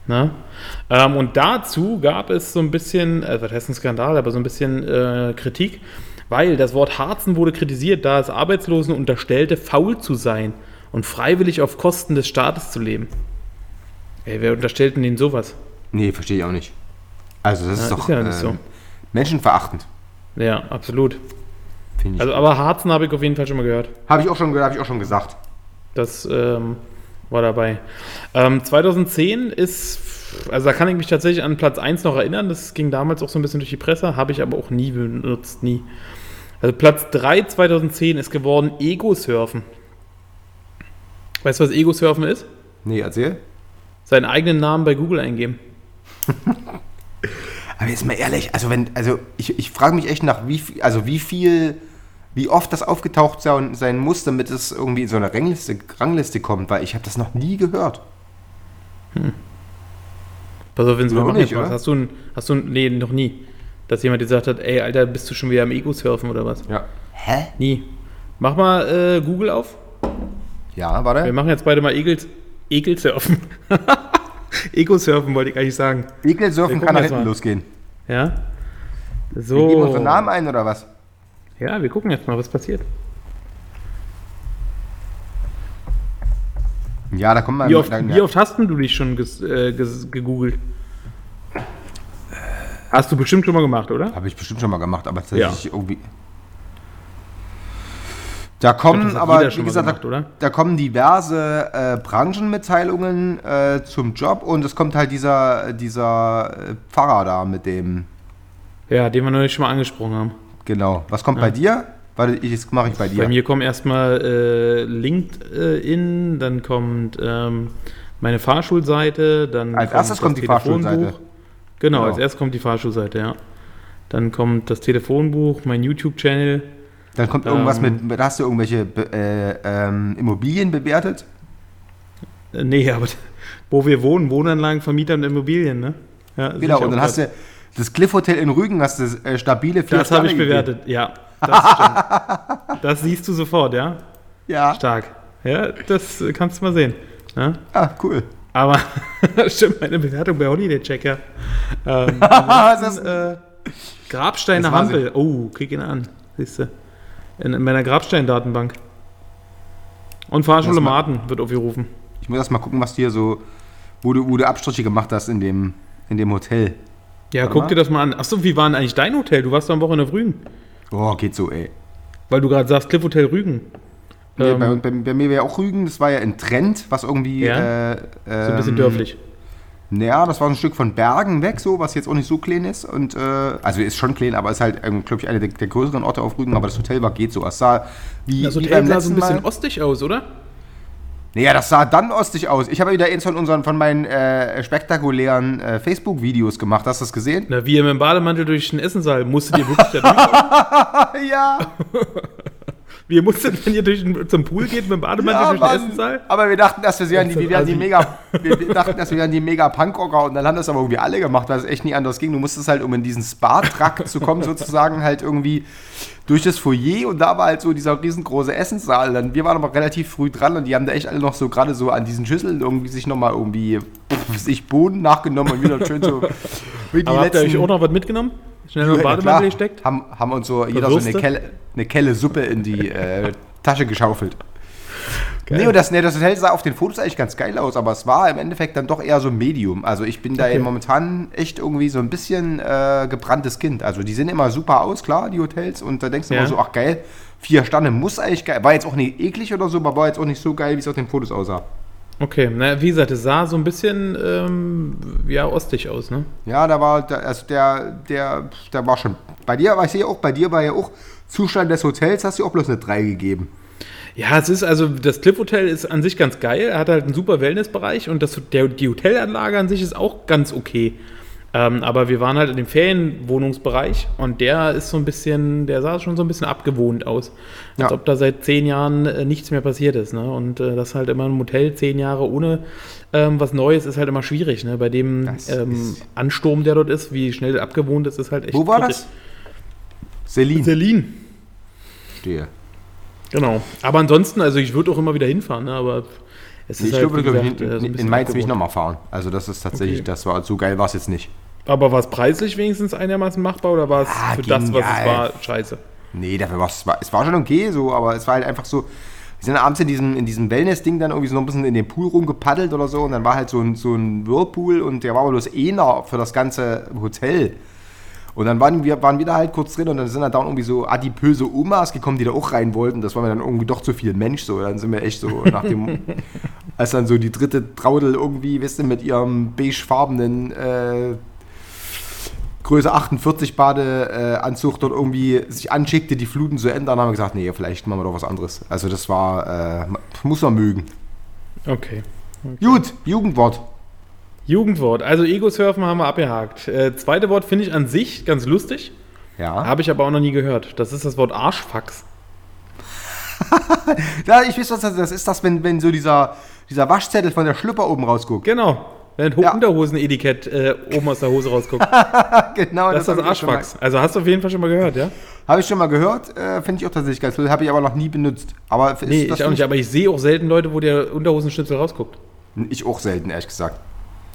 Ne? Ähm, und dazu gab es so ein bisschen, äh, was heißt ein Skandal, aber so ein bisschen äh, Kritik, weil das Wort Harzen wurde kritisiert, da es Arbeitslosen unterstellte, faul zu sein und freiwillig auf Kosten des Staates zu leben. Ey, wer unterstellt denn denen sowas? Nee, verstehe ich auch nicht. Also das Ja, ist ist doch ja nicht ähm, so. menschenverachtend, Ja, absolut. Also, aber Harzen habe ich auf jeden Fall schon mal gehört. habe ich auch schon, habe ich auch schon gesagt. Das ähm, war dabei. Ähm, 2010 ist, also da kann ich mich tatsächlich an Platz 1 noch erinnern. Das ging damals auch so ein bisschen durch die Presse, habe ich aber auch nie benutzt, nie. Also Platz 3 2010 ist geworden Ego-Surfen. Weißt du, was Ego-Surfen ist? Nee, erzähl. Seinen eigenen Namen bei Google eingeben. Aber jetzt mal ehrlich, also wenn, also ich, ich frage mich echt nach, wie viel, also wie viel, wie oft das aufgetaucht sein, muss, damit es irgendwie in so eine Rangliste, Rangliste kommt, weil ich habe das noch nie gehört. Pass auf, wenn wir auch machen nicht? Hast du ein, hast du ein, nee, noch nie. Dass jemand gesagt hat, ey, Alter, bist du schon wieder am Ego-Surfen oder was? Ja. Hä? Nie. Mach mal äh, Google auf. Ja, Wir warte. machen jetzt beide mal Egels, Egelsurfen. Ego-Surfen wollte ich eigentlich sagen. Wir Ekelsurfen kann nach hinten mal. losgehen. Ja? Wir So. geben unseren Namen ein oder was? Ja, wir gucken jetzt mal, was passiert. Ja, da kommt man. Wie oft, dann, wie oft hast du dich schon ges, äh, ges, gegoogelt? Hast du bestimmt schon mal gemacht, oder? Habe ich bestimmt schon mal gemacht, aber tatsächlich Ja. irgendwie. Da kommen hat aber, wie gesagt, gemacht, da, oder? da kommen diverse äh, Branchenmitteilungen äh, zum Job und es kommt halt dieser, dieser äh, Pfarrer da mit dem. Ja, den wir neulich schon mal angesprochen haben. Genau. Was kommt bei dir? Warte, ich, das mache ich bei dir. Bei mir kommen erstmal äh, LinkedIn, dann kommt ähm, meine Fahrschulseite, dann Als erstes das kommt die Telefonbuch. Fahrschulseite. Genau, Genau. als erstes kommt die Fahrschulseite, ja. Dann kommt das Telefonbuch, mein YouTube-Channel. Dann kommt irgendwas Ähm. mit, da hast du irgendwelche äh, ähm, Immobilien bewertet? Äh, nee, aber wo wir wohnen, Wohnanlagen, Vermieter und Immobilien, ne? Ja, Genau, und dann hast du das Cliff Hotel in Rügen, hast du äh, stabile vier Das habe ich bewertet, ja. Das stimmt. das siehst du sofort, ja? Ja. Stark. Ja, das kannst du mal sehen. Ja? Ah, cool. Aber stimmt, meine Bewertung bei Holiday Checker. Ähm, ist äh, Grabsteine. Hampel. Oh, krieg ihn an. Siehst du. In, in meiner Grabstein-Datenbank. Und Fahrschule Marten wird aufgerufen. Ich muss erst mal gucken, was dir so, wo du, wo du Abstriche gemacht hast in dem, in dem Hotel. Ja, Warte guck mal. dir das mal an. Achso, wie war denn eigentlich dein Hotel? Du warst doch am Wochenende auf Rügen. Oh, geht so, ey. Weil du gerade sagst, Cliff Hotel Rügen. Nee, Ähm, bei, bei, bei mir wäre auch Rügen, das war ja ein Trend, was irgendwie. Ja. Äh, So ein bisschen ähm, dörflich. Naja, das war ein Stück von Bergen weg, so, was jetzt auch nicht so klein ist. Und, äh, also ist schon klein, aber ist halt, ähm, glaube ich, einer der, der größeren Orte auf Rügen. Aber das Hotel war geht so. Es sah wie, Hotel beim sah so ein bisschen Mal. ostig aus, oder? Naja, das sah dann ostig aus. Ich habe wieder eins von unseren, von meinen äh, spektakulären äh, Facebook-Videos gemacht. Hast du das gesehen? Na, wie ihr mit dem Bademantel durch den Essensaal. Musstet ihr wirklich da ja. Wie ihr musstet, wenn ihr durch zum Pool geht mit dem Bademantel Ja, durch den. Essensaal? Aber wir dachten, dass wir, wären die, Das ist wir, die mega, wir, wir dachten, dass wir wären die mega Punkrocker und dann haben das aber irgendwie alle gemacht, weil es echt nie anders ging. Du musstest halt, um in diesen Spa-Trakt zu kommen, sozusagen halt irgendwie durch das Foyer und da war halt so dieser riesengroße Essenssaal. Dann, wir waren aber relativ früh dran und die haben da echt alle noch so gerade so an diesen Schüsseln irgendwie sich nochmal irgendwie pff, sich Boden nachgenommen und wieder schön so die Aber habt ihr euch auch noch was mitgenommen? Schnell noch ja, Bademantel klar. gesteckt? Haben, haben uns so jeder so eine? Kelle, eine Kelle Suppe in die äh, Tasche geschaufelt. Nee, und das, nee, das Hotel sah auf den Fotos eigentlich ganz geil aus, aber es war im Endeffekt dann doch eher so ein Medium. Also ich bin da Okay. momentan echt irgendwie so ein bisschen äh, gebranntes Kind. Also die sehen immer super aus, klar, die Hotels. Und da denkst du Ja. immer so, ach geil, vier Sterne muss eigentlich geil. War jetzt auch nicht eklig oder so, aber war jetzt auch nicht so geil, wie es auf den Fotos aussah. Okay, na, wie gesagt, es sah so ein bisschen, ähm, ja, ostig aus, ne? Ja, da war, also der, der, der war schon. Bei dir, aber ich sehe auch, bei dir war ja auch Zustand des Hotels, hast du auch bloß eine 3 gegeben. Ja, es ist also, das Cliff Hotel ist an sich ganz geil. Er hat halt einen super Wellnessbereich und das, der, die Hotelanlage an sich ist auch ganz okay. Ähm, aber wir waren halt in dem Ferienwohnungsbereich und der ist so ein bisschen, der sah schon so ein bisschen abgewohnt aus. Als Ja. ob da seit zehn Jahren äh, nichts mehr passiert ist. Ne? Und äh, das halt immer ein Hotel zehn Jahre ohne ähm, was Neues ist halt immer schwierig. Ne? Bei dem ähm, Ansturm, der dort ist, wie schnell abgewohnt ist, ist halt echt. Wo war kritisch. das? Celine. Berlin. Stehe. Genau. Aber ansonsten, also ich würde auch immer wieder hinfahren, ne? aber es ist Ich halt, glaube, gesagt, in, äh, in, bisschen in Mainz will ich nochmal fahren. Also das ist tatsächlich, Okay. das war so geil war es jetzt nicht. Aber war es preislich wenigstens einigermaßen machbar oder war es Ah, für das, was es genial. war, scheiße? Nee, dafür war es, war- es war schon okay so, aber es war halt einfach so, Wir sind abends in diesem, in diesem Wellness-Ding dann irgendwie so ein bisschen in den Pool rumgepaddelt oder so und dann war halt so ein, so ein Whirlpool und der war aber bloß einer für das ganze Hotel. Und dann waren wir, waren wir da halt kurz drin und dann sind dann da irgendwie so adipöse Omas gekommen, die da auch rein wollten. Das war mir dann irgendwie doch zu viel Mensch so. Dann sind wir echt so nach dem, als dann so die dritte Traudel irgendwie, weißt du, mit ihrem beigefarbenen äh, Größe 48 Badeanzug dort irgendwie sich anschickte, die Fluten zu ändern, haben wir gesagt, nee, vielleicht machen wir doch was anderes. Also das war, äh, muss man mögen. Okay. Gut, Jugendwort. Jugendwort. Also Ego-Surfen haben wir abgehakt. Äh, zweite Wort finde ich an sich ganz lustig. Ja. Habe ich aber auch noch nie gehört. Das ist das Wort Arschfax. ja ich weiß, was das ist. Das ist das, wenn, wenn so dieser, dieser Waschzettel von der Schlüpper oben rausguckt. Genau. Wenn ein Ja. Unterhosen-Etikett äh, oben aus der Hose rausguckt. genau, Das ist das Arschfax. Also hast du auf jeden Fall schon mal gehört, ja? Habe ich schon mal gehört, äh, finde ich auch tatsächlich ganz cool. Habe ich aber noch nie benutzt. Aber Nee, ich auch nicht. Aber ich sehe auch selten Leute, wo der Unterhosenschnitzel rausguckt. Ich auch selten, ehrlich gesagt.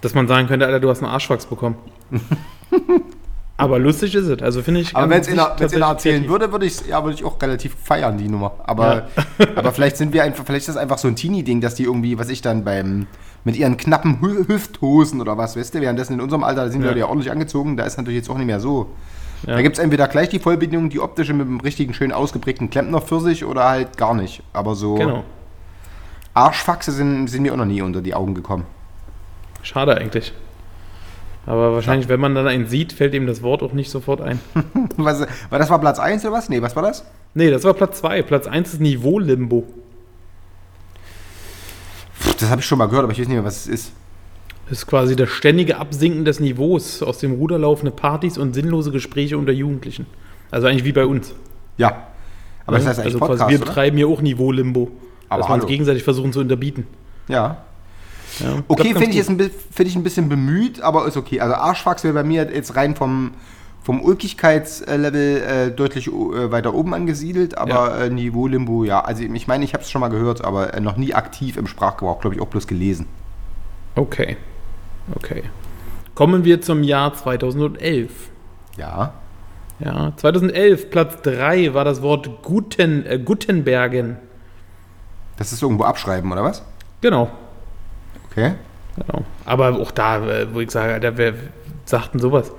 Dass man sagen könnte, Alter, du hast einen Arschfax bekommen. aber lustig ist es. Also finde ich. Aber wenn es einer, erzählen würde, würde ich ja, würde ich auch relativ feiern, die Nummer. Aber, aber vielleicht sind wir einfach, vielleicht ist das einfach so ein Teenie-Ding, dass die irgendwie, was ich dann beim, mit ihren knappen Hü Hüfthosen oder was, weißt du, währenddessen in unserem Alter, da sind Ja. Leute ja ordentlich angezogen, da ist natürlich jetzt auch nicht mehr so. Ja. Da gibt es entweder gleich die Vollbindung, die optische mit einem richtigen, schön ausgeprägten Klempner für sich oder halt gar nicht. Aber so Genau. Arschfaxe sind, sind mir auch noch nie unter die Augen gekommen. Schade eigentlich. Aber wahrscheinlich, wenn man dann einen sieht, fällt ihm das Wort auch nicht sofort ein. Was, war das war Platz 1 oder was? Nee, was war das? Nee, das war Platz 2. Platz 1 ist Niveau-Limbo. Das habe ich schon mal gehört, aber ich weiß nicht mehr, was es ist. Das ist quasi das ständige Absinken des Niveaus, aus dem Ruder laufende Partys und sinnlose Gespräche unter Jugendlichen. Also eigentlich wie bei uns. Ja. Aber das heißt eigentlich also Podcast, quasi wir betreiben hier auch Niveau-Limbo. Aber Dass wir uns gegenseitig versuchen zu unterbieten. Ja. Ja, Okay, finde ich, jetzt ein find ich ein bisschen bemüht, aber ist okay. Also Arschfax wäre bei mir jetzt rein vom, vom Ulkigkeitslevel äh, deutlich äh, weiter oben angesiedelt, aber äh, Niveau Limbo, ja. Also ich meine, ich habe es schon mal gehört, aber äh, noch nie aktiv im Sprachgebrauch, glaube ich, auch bloß gelesen. Okay. Okay. Kommen wir zum Jahr 2011. Ja. Ja, 2011, Platz 3 war das Wort Guten, äh, Gutenbergen. Das ist irgendwo abschreiben, oder was? Genau. Okay. genau. Aber auch da, äh, wo ich sage, Alter, wer sagt denn sowas?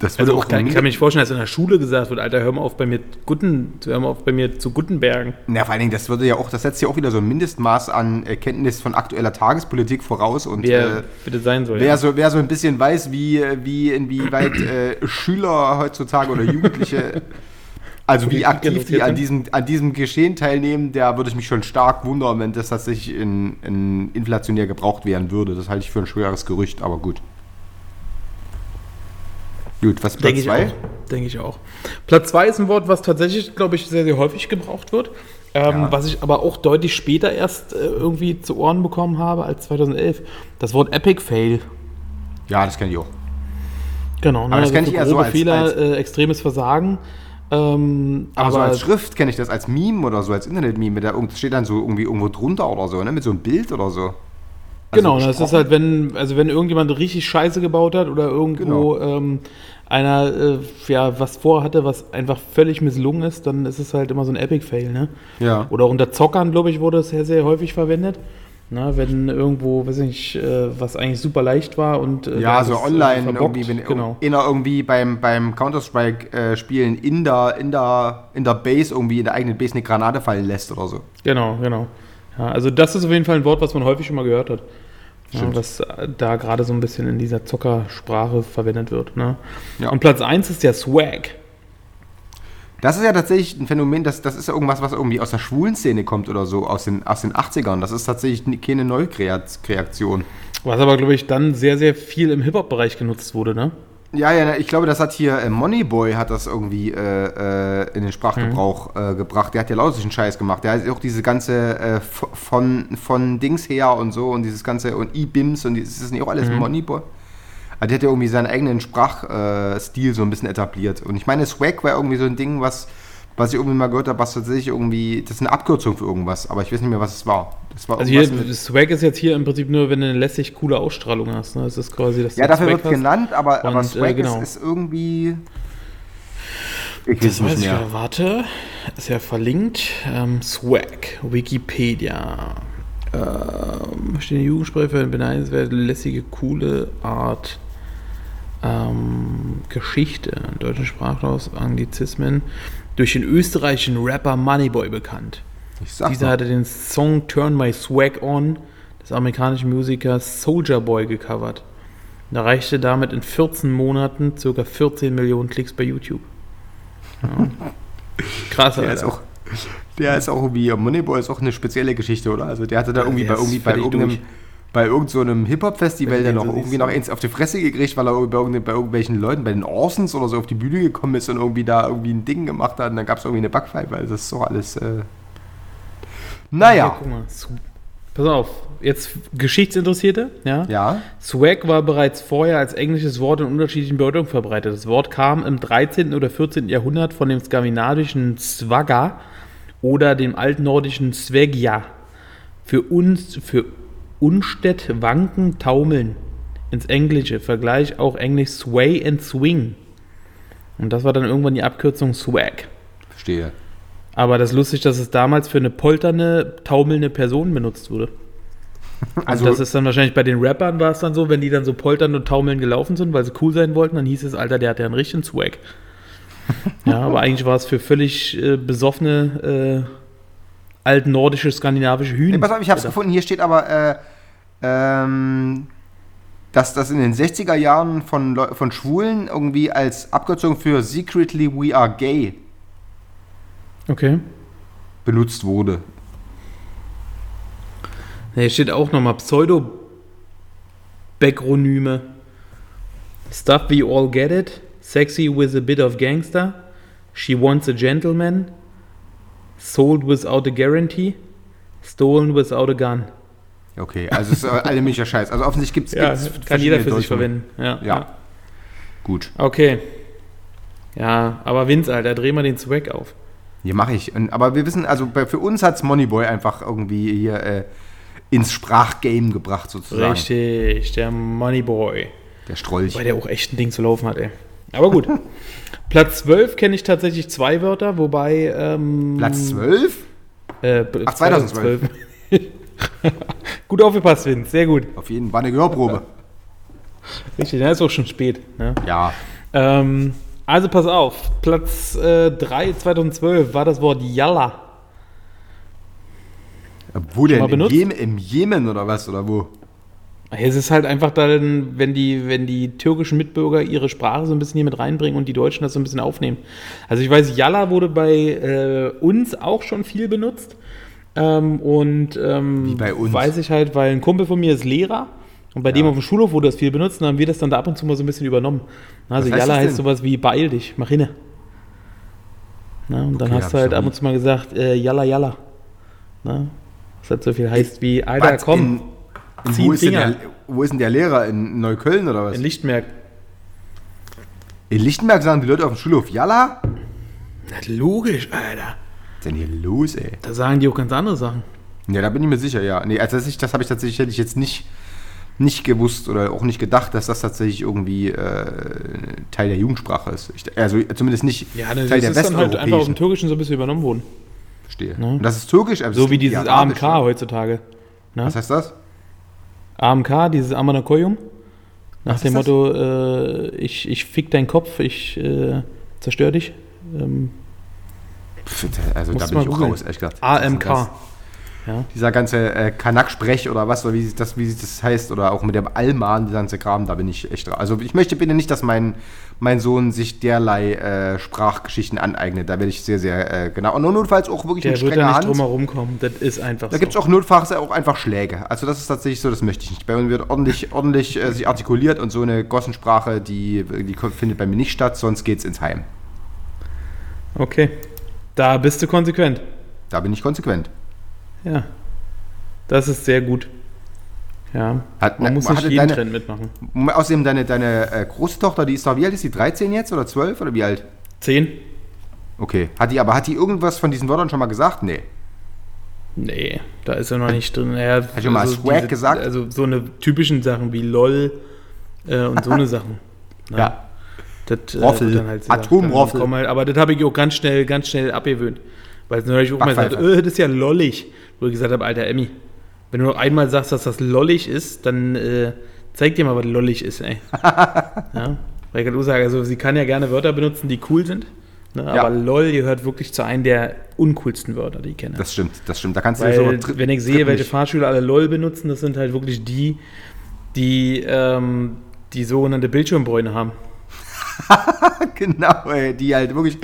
Das Also auch, kann, ich kann mir nicht vorstellen, dass in der Schule gesagt wird, Alter, hör mal auf bei mir Guten, hör mal auf bei mir zu Gutenbergen. Na, vor allen Dingen, das würde ja auch, das setzt ja auch wieder so ein Mindestmaß an äh, Kenntnis von aktueller Tagespolitik voraus und Wer äh, bitte sein soll. Wer ja. so, wer so ein bisschen weiß, wie, wie inwieweit äh, Schüler heutzutage oder Jugendliche, also wie aktiv die an diesem, an diesem Geschehen teilnehmen, da würde ich mich schon stark wundern, wenn das tatsächlich in, in inflationär gebraucht werden würde. Das halte ich für ein schweres Gerücht, aber gut. Gut, was Platz ich 2? auch. Denke ich auch. Platz 2 ist ein Wort, was tatsächlich, glaube ich, sehr, sehr häufig gebraucht wird. Ähm, Ja. Was ich aber auch deutlich später erst äh, irgendwie zu Ohren bekommen habe als 2011. Das Wort Epic Fail. Ja, das kenne ich auch. Genau. Ne? Aber das kenn ich für eher so als- Fehler, als- äh, extremes Versagen. Ähm, Aber, so als Schrift kenne ich das als Meme oder so, als Internet-Meme. Das steht dann so irgendwie irgendwo drunter oder so, ne? Mit so einem Bild oder so. Also Genau, das ist halt, wenn, also wenn irgendjemand richtig Scheiße gebaut hat oder irgendwo Genau. ähm, einer äh, ja, was vorhatte, was einfach völlig misslungen ist, dann ist es halt immer so ein Epic-Fail, ne? Ja. Oder unter Zockern, glaube ich, wurde es sehr, sehr häufig verwendet. Na, wenn irgendwo, weiß ich nicht, äh, was eigentlich super leicht war und äh, Ja, so äh, online verbockt. irgendwie, wenn genau. einer irgendwie beim, beim Counter-Strike-Spielen in, der, in, der, in der Base irgendwie in der eigenen Base eine Granate fallen lässt oder so. Genau, genau. Ja, also das ist auf jeden Fall ein Wort, was man häufig schon mal gehört hat. Ja, was da gerade so ein bisschen in dieser Zockersprache verwendet wird. Ne? Ja. Und Platz 1 ist der Swag. Das ist ja tatsächlich ein Phänomen, das, das ist ja irgendwas, was irgendwie aus der schwulen Szene kommt oder so, aus den, aus den 80ern. Das ist tatsächlich keine Neukreation. Was aber, glaube ich, dann sehr, sehr viel im Hip-Hop-Bereich genutzt wurde, ne? Ja, ja, ich glaube, das hat hier äh, Moneyboy hat das irgendwie äh, äh, in den Sprachgebrauch äh, gebracht. Der hat ja lauter solchen Scheiß gemacht. Der hat auch diese ganze äh, von, von Dings her und so und dieses ganze und E-Bims und dieses, ist das nicht auch alles Moneyboy? Also der hat ja irgendwie seinen eigenen Sprachstil äh, so ein bisschen etabliert. Und ich meine, Swag war irgendwie so ein Ding, was, was ich irgendwie mal gehört habe, was tatsächlich irgendwie, das ist eine Abkürzung für irgendwas, aber ich weiß nicht mehr, was es war. Das war Also hier, Swag ist jetzt hier im Prinzip nur, wenn du eine lässig coole Ausstrahlung hast. Ne? Das ist quasi, dass du ja, dafür Swag wird hast. genannt, aber, aber Und, äh, Swag genau. ist, ist irgendwie. Ich Das weiß weiß nicht ich ja. Warte, ist ja verlinkt. Ähm, Swag, Wikipedia. Ähm, steht Jugendsprache für eine beneidenswerte, lässige, coole Art. Ähm, Geschichte, im deutschen Sprachlos, Anglizismen. Durch den österreichischen Rapper Moneyboy bekannt. Dieser mal. hatte den Song Turn My Swag On des amerikanischen Musikers Soldier Boy gecovert. Und erreichte damit in 14 Monaten ca. 14 Millionen Klicks bei YouTube. Ja. Krass, Der ist Alter. auch, der ist auch irgendwie, Moneyboy ist auch eine spezielle Geschichte, oder? Also der hatte da irgendwie der bei, ist irgendwie bei irgendeinem, durch. Bei irgendeinem so einem Hip-Hop-Festival dann noch so irgendwie noch ja. eins auf die Fresse gekriegt, weil er bei, irgende- bei irgendwelchen Leuten, bei den Orsons oder so auf die Bühne gekommen ist und irgendwie da irgendwie ein Ding gemacht hat und dann gab es irgendwie eine Backpfeife. Also das ist doch alles, äh, naja, guck mal. Pass auf, jetzt Geschichtsinteressierte, ja? ja, Swag war bereits vorher als englisches Wort in unterschiedlichen Bedeutungen verbreitet. Das Wort kam im 13. oder 14. Jahrhundert von dem skandinavischen Svaga oder dem altnordischen Svegja. Für uns, für Unstedt, Wanken, Taumeln. Ins Englische. Vergleich auch Englisch Sway and Swing. Und das war dann irgendwann die Abkürzung Swag. verstehe. Aber das ist lustig, dass es damals für eine polternde, taumelnde Person benutzt wurde. Also, Also das ist dann wahrscheinlich bei den Rappern war es dann so, wenn die dann so poltern und taumeln gelaufen sind, weil sie cool sein wollten, dann hieß es, Alter, der hat ja einen richtigen Swag. ja, aber eigentlich war es für völlig äh, besoffene, äh, altnordische, skandinavische Hühner. nee, pass auf, ich hab's gefunden, hier steht aber, äh, ähm, dass das in den 60er Jahren von, Leu- von Schwulen irgendwie als Abkürzung für Secretly We Are Gay Okay. benutzt wurde. Ja, hier steht auch nochmal Pseudo-Bakronyme. Stuff we all get it. Sexy with a bit of gangster. She wants a gentleman. Sold without a guarantee. Stolen without a gun. Okay, also es ist alle möglicher Scheiß. Also offensichtlich gibt Ja, es kann jeder für sich verwenden. Ja, Ja. Gut. Okay. Ja, aber Vince, Alter, dreh mal den Swag auf. Hier mache ich. Und, aber wir wissen, also bei, für uns hat es Moneyboy einfach irgendwie hier äh, ins Sprachgame gebracht, sozusagen. Richtig, der Moneyboy. Der Strolch. Weil der auch echt ein Ding zu laufen hat, ey. Aber gut. Platz 12 kenne ich tatsächlich zwei Wörter, wobei. Ähm, Platz 12? Äh, Ach, 2012. gut aufgepasst, Vince, sehr gut. Auf jeden Fall eine Gehörprobe. Richtig, da ist auch schon spät. Ne? Ja. Ähm, also pass auf, Platz 3 2012 war das Wort Yalla. Wo denn? Im, benutzt? Jemen, Im Jemen oder was? Oder wo? Es ist halt einfach dann, wenn die, wenn die türkischen Mitbürger ihre Sprache so ein bisschen hier mit reinbringen und die Deutschen das so ein bisschen aufnehmen. Also ich weiß, Yalla wurde bei äh, uns auch schon viel benutzt. Ähm, und ähm, Wie bei uns? weiß ich halt, weil ein Kumpel von mir ist Lehrer und bei dem auf dem Schulhof wurde das viel benutzt und dann haben wir das dann da ab und zu mal so ein bisschen übernommen. Also heißt Yalla das heißt sowas wie beeil dich, mach hinne. Na, und dann Okay, hast hab du halt ab und zu mal gesagt, äh, Yalla Yalla. Na? Was halt so viel heißt wie, Alter, Was? komm, In, zieh wo, ist der, wo ist denn der Lehrer? In Neukölln oder was? in In, Lichtenberg. Lichtenberg sagen die Leute auf dem Schulhof Jalla? Na, logisch, Alter. Denn hier los, ey? Da sagen die auch ganz andere Sachen. Ja, da bin ich mir sicher, ja. Nee, also das, ich- das habe ich tatsächlich hätte ich jetzt nicht, nicht gewusst oder auch nicht gedacht, dass das tatsächlich irgendwie äh, Teil der Jugendsprache ist. Ich, also zumindest nicht Ja, das Teil der ist dann halt einfach aus dem. Türkischen so ein bisschen übernommen worden. Verstehe. Ne? Und das ist türkisch, aber So das wie dieses AMK heutzutage. Ne? Was heißt das? AMK, dieses Amanakoyum. Nach Was dem das? Motto, äh, ich, ich fick deinen Kopf, ich äh, zerstör dich. Ähm, Also Musst da bin ich auch raus, ehrlich gesagt. AMK. Das, dieser ganze äh, Kanak-Sprech oder was, oder wie sich das, wie sich das heißt, oder auch mit dem Alman, die ganze Kram, da bin ich echt dran. Also ich möchte bitte nicht, dass mein, mein Sohn sich derlei äh, Sprachgeschichten aneignet. Da werde ich sehr, sehr äh, genau. Und notfalls auch wirklich der mit wird da strenger nicht Hand. kommen. Das ist einfach Da so. gibt es auch notfalls auch einfach Schläge. Also das ist tatsächlich so, das möchte ich nicht. Bei uns wird ordentlich, ordentlich äh, sich artikuliert und so eine Gossensprache, die, die findet bei mir nicht statt, sonst geht's ins Heim. Okay. Da bist du konsequent. Da bin ich konsequent. Ja. Das ist sehr gut. Ja. Hat- Man na, muss nicht jeden deine- Trend mitmachen. Außerdem deine, deine äh, große Tochter, die ist doch, wie alt ist die? 13 jetzt oder 12 oder wie alt? Zehn? Okay. Hat die, aber hat die irgendwas von diesen Wörtern schon mal gesagt? Nee. Nee, da ist er noch nicht drin. Ja, Hat schon mal Swag gesagt? Also so eine typischen Sachen wie LOL äh, und so eine Sachen. Ne? Ja. Das, äh, Roffel. dann halt. Atomroffel. Halt, aber das habe ich auch ganz schnell, ganz schnell abgewöhnt. Weil dann habe ich auch mal gesagt, äh, das ist ja lollig. Wo ich gesagt habe, alter Emmy, wenn du noch einmal sagst, dass das lollig ist, dann äh, zeig dir mal, was lollig ist, ey. ja? Weil ich kann auch sagen, also sie kann ja gerne Wörter benutzen, die cool sind. Ne? Ja. Aber lol gehört wirklich zu einem der uncoolsten Wörter, die ich kenne. Das stimmt, das stimmt. Da kannst du Weil, so tri- wenn ich sehe, welche. Fahrschüler alle LOL benutzen, das sind halt wirklich die, die ähm, die sogenannte Bildschirmbräune haben. Genau, ey, die halt wirklich,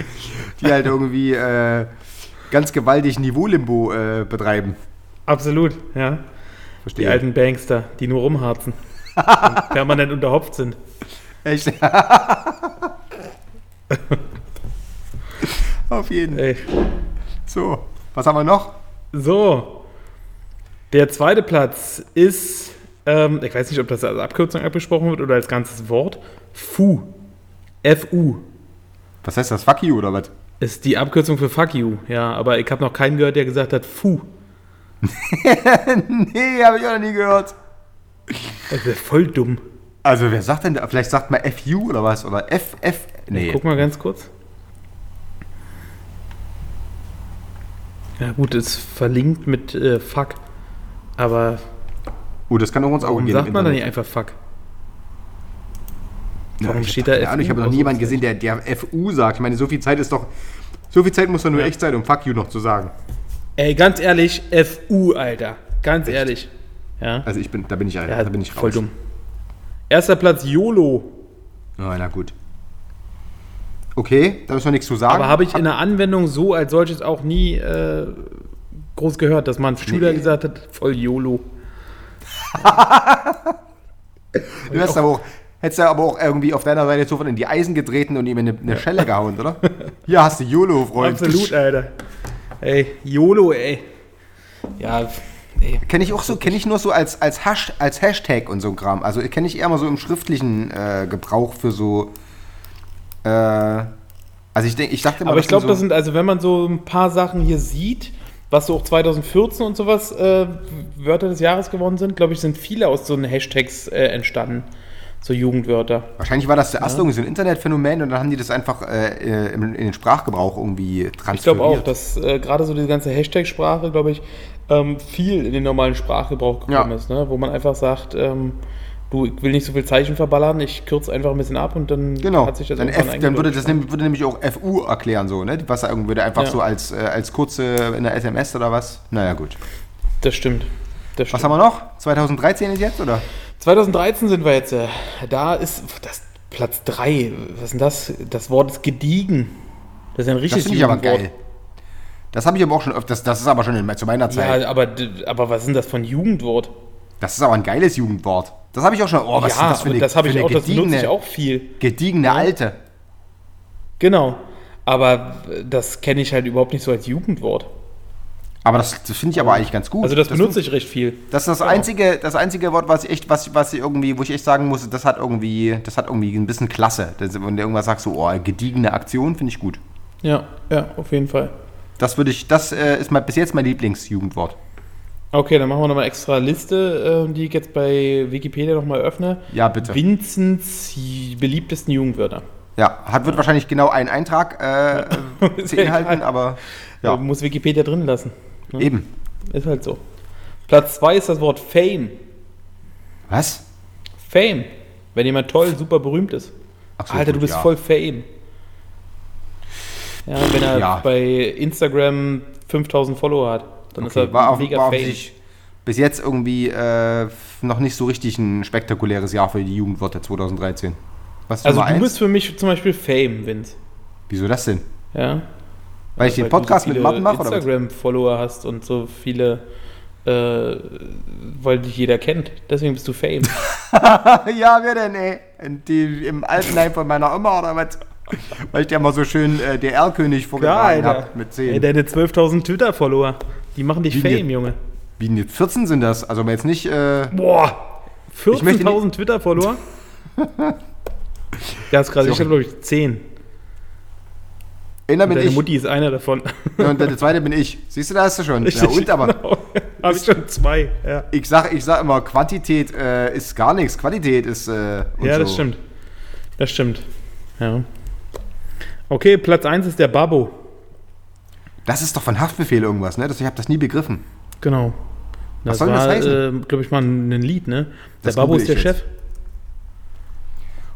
die halt irgendwie äh, ganz gewaltig Niveau-Limbo äh, betreiben. Absolut, ja. Die Verstehe. alten Bankster, die nur rumharzen. und permanent unterhopft sind. Echt? Auf jeden. Ey. So, was haben wir noch? So. Der zweite Platz ist, ähm, ich weiß nicht, ob das als Abkürzung abgesprochen wird oder als ganzes Wort. FU. FU. Was heißt das? Fuck you oder was? Ist die Abkürzung für Fuck you, ja. Aber ich habe noch keinen gehört, der gesagt hat FU. Nee, habe ich auch noch nie gehört. Das wäre voll dumm. Also, wer sagt denn da? Vielleicht sagt man FU oder was? Oder FF? Nee. Guck mal ganz kurz. Ja gut, ist verlinkt mit äh, Fuck. Aber Oh, das kann auch uns auch warum geben. sagt im man dann nicht einfach Fuck? Ja, warum ich steht da Ahnung, Ich FU habe noch nie jemanden aus gesehen, der, der FU sagt. Ich meine, so viel Zeit ist doch. So viel Zeit muss doch nur echt sein, um Fuck you noch zu sagen. Ey, ganz ehrlich, FU, Alter. Ganz ehrlich. Ja, Also ich bin, da bin ich, ja da bin ich raus. voll dumm. Erster Platz YOLO. Oh, na gut. Okay, da müssen wir nichts zu sagen. Aber habe ich in der Anwendung so als solches auch nie äh, groß gehört, dass man Schüler Nee. gesagt hat, voll YOLO. Du hättest aber auch, hättest ja aber auch irgendwie auf deiner Seite sofort in die Eisen getreten und ihm eine, eine Schelle gehauen, oder? Hier hast du YOLO, Freund. Absolut, Alter. Ey, YOLO, ey. Ja, ey. Kenne ich auch so, kenne ich nur so als, als, Hash, als Hashtag und so ein Kram. Also kenne ich eher mal so im schriftlichen äh, Gebrauch für so. Äh, also ich denke, ich dachte mal, Aber ich glaube, so, das sind, also wenn man so ein paar Sachen hier sieht, was so auch 2014 und sowas äh, Wörter des Jahres geworden sind, glaube ich, sind viele aus so einen Hashtags äh, entstanden. So Jugendwörter. Wahrscheinlich war das zuerst irgendwie so ein Internetphänomen und dann haben die das einfach äh, in, in den Sprachgebrauch irgendwie transferiert. Ich glaube auch, dass äh, gerade so diese ganze Hashtag-Sprache, glaube ich, ähm, viel in den normalen Sprachgebrauch gekommen Ja. ist, ne? wo man einfach sagt, ähm, du, ich will nicht so viel Zeichen verballern, ich kürze einfach ein bisschen ab und dann Genau, hat sich das dann, F, dann würde das nämlich, würde nämlich auch FU erklären, so, ne? Was irgendwie würde einfach Ja. so als, äh, als kurze in der SMS oder was? Naja, gut. Das stimmt. Das Was haben wir noch? 2013 ist jetzt, oder? 2013 sind wir jetzt. Äh, da ist das Platz 3. Was ist denn das? Das Wort ist gediegen. Das ist ein Das richtiges finde ich aber geil. Das habe ich aber auch schon öfters, das ist aber schon in, zu meiner Zeit. Ja, aber, aber was ist denn das ein Jugendwort? Das ist aber ein geiles Jugendwort. Das habe ich auch schon. Oh, was ja, ist das für eine, das habe ich auch, das benutze gediegene, ich auch viel. gediegene Alte. Genau. Aber das kenne ich halt überhaupt nicht so als Jugendwort. Aber das, das finde ich aber eigentlich ganz gut. Also das, benutze find- ich recht viel. Das ist das einzige, das einzige Wort, was ich echt, was, was ich irgendwie, wo ich echt sagen muss, das hat irgendwie, das hat irgendwie ein bisschen Klasse. Das, wenn du irgendwas sagst, so, oh, gediegene Aktion, finde ich gut. Ja, ja, auf jeden Fall. Das würde ich, das äh, ist mal, bis jetzt mein Lieblingsjugendwort. Okay, dann machen wir nochmal extra Liste, äh, die ich jetzt bei Wikipedia nochmal öffne. Ja, bitte. Vincents beliebtesten Jugendwörter. Ja, hat, wird wahrscheinlich genau einen Eintrag äh, beinhalten, aber Ja. ja, Muss Wikipedia drin lassen. Eben. Ist halt so. Platz 2 ist das Wort Fame. Was? Fame. Wenn jemand toll, super berühmt ist. Ach so, Alter, du gut, bist ja. voll Fame. Ja, wenn er Ja. bei Instagram 5000 Follower hat, dann ist Okay, er war, auf, mega war Fame. offensichtlich bis jetzt irgendwie äh, noch nicht so richtig ein spektakuläres Jahr für die Jugendwörter 2013. Was ist Also du eins? bist für mich zum Beispiel Fame, Vince. Wieso das denn? Ja. Weil ich den Weil Podcast du mit Martin mache oder was? Instagram-Follower hast und so viele, äh, weil dich jeder kennt. Deswegen bist du Fame. ja, wer denn, ey? Die, Im Altenheim von meiner Oma oder was? Weil ich dir mal so schön äh, DR-König vorgetragen habe mit 10. Ey, deine 12.000 Twitter-Follower, die machen dich Wie Fame, denn? Junge. Wie denn jetzt 14 sind das? Also jetzt nicht. Äh, Boah, Ich möchte 14.000 Twitter-Follower? Ja, ist gerade, ich habe glaube ich 10. einer bin Deine ich. Mutti ist einer davon. Ja, und der zweite bin ich. Siehst du, da hast du schon. ja, und aber. Genau. Habe ich schon zwei, ja. Ich sag, ich sag immer, Quantität äh, ist gar nichts. Qualität ist. Äh, Ja, das so. stimmt. Das stimmt. Ja. Okay, Platz 1 ist der Babbo. Das ist doch von Haftbefehl irgendwas, ne? Das, ich habe das nie begriffen. Genau. Was soll das heißen? äh, glaube ich, mal ein Lied, ne? Der Das google ist der ich jetzt.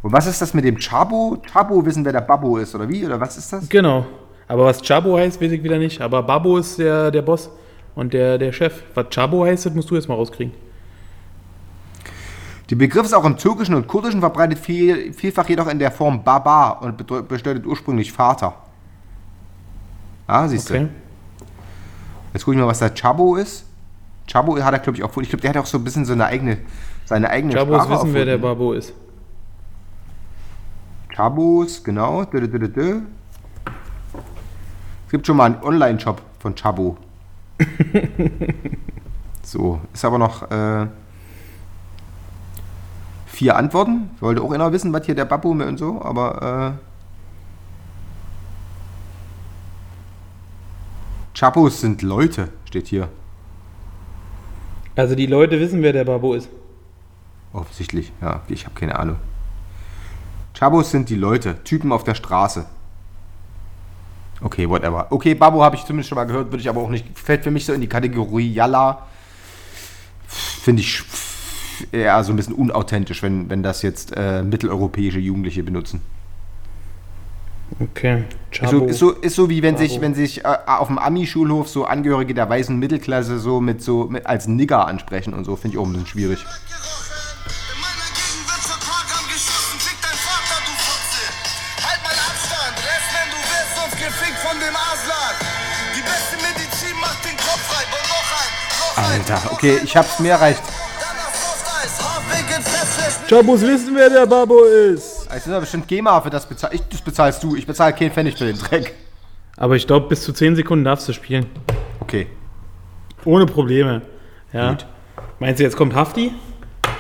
Und was ist das mit dem Chabo? Chabo wissen, wer der Babbo ist, oder wie? Oder was ist das? Genau. Aber was Chabo heißt, weiß ich wieder nicht. Aber Babbo ist der, der Boss und der, der Chef. Was Chabo heißt, das musst du jetzt mal rauskriegen. Der Begriff ist auch im Türkischen und Kurdischen verbreitet, viel, vielfach jedoch in der Form Baba und bedeu- bedeutet ursprünglich Vater. Ah, siehst Okay. du. Jetzt gucke ich mal, was der Chabo ist. Chabo hat er, glaube ich, auch. Ich glaube, der hat auch so ein bisschen so eine eigene, seine eigene Chabos Sprache wissen, wer der erfunden. Babbo ist. Chabos, genau. Es gibt schon mal einen Online-Shop von Chabo. so, ist aber noch äh, vier Antworten. Ich wollte auch einer wissen, was hier der Babbo und so, aber äh, Chabos sind Leute, steht hier. Also die Leute wissen, wer der Babbo ist. Offensichtlich, ja, ich habe keine Ahnung. Chabos sind die Leute, Typen auf der Straße. Okay, whatever. Okay, Babbo habe ich zumindest schon mal gehört, würde ich aber auch nicht. Fällt für mich so in die Kategorie Yalla. Finde ich eher so ein bisschen unauthentisch, wenn, wenn das jetzt äh, mitteleuropäische Jugendliche benutzen. Okay. Ist Chabo. so, ist, so, ist so wie wenn sich, Babbo. wenn sich äh, auf dem Ami-Schulhof so Angehörige der weißen Mittelklasse so mit so mit, als Nigger ansprechen und so, finde ich auch ein bisschen schwierig. Alter, okay, ich hab's, mir reicht. Danach Softeis. Haarwickel, Festflächen. Chabos wissen, wer der Babbo ist. Es ist bestimmt GEMA, für das bezahl ich, das bezahlst du. Ich bezahle keinen Pfennig für den Dreck. Aber ich glaube, bis zu 10 Sekunden darfst du spielen. Okay. Ohne Probleme. Ja. Gut. Meinst du, jetzt kommt Hafti?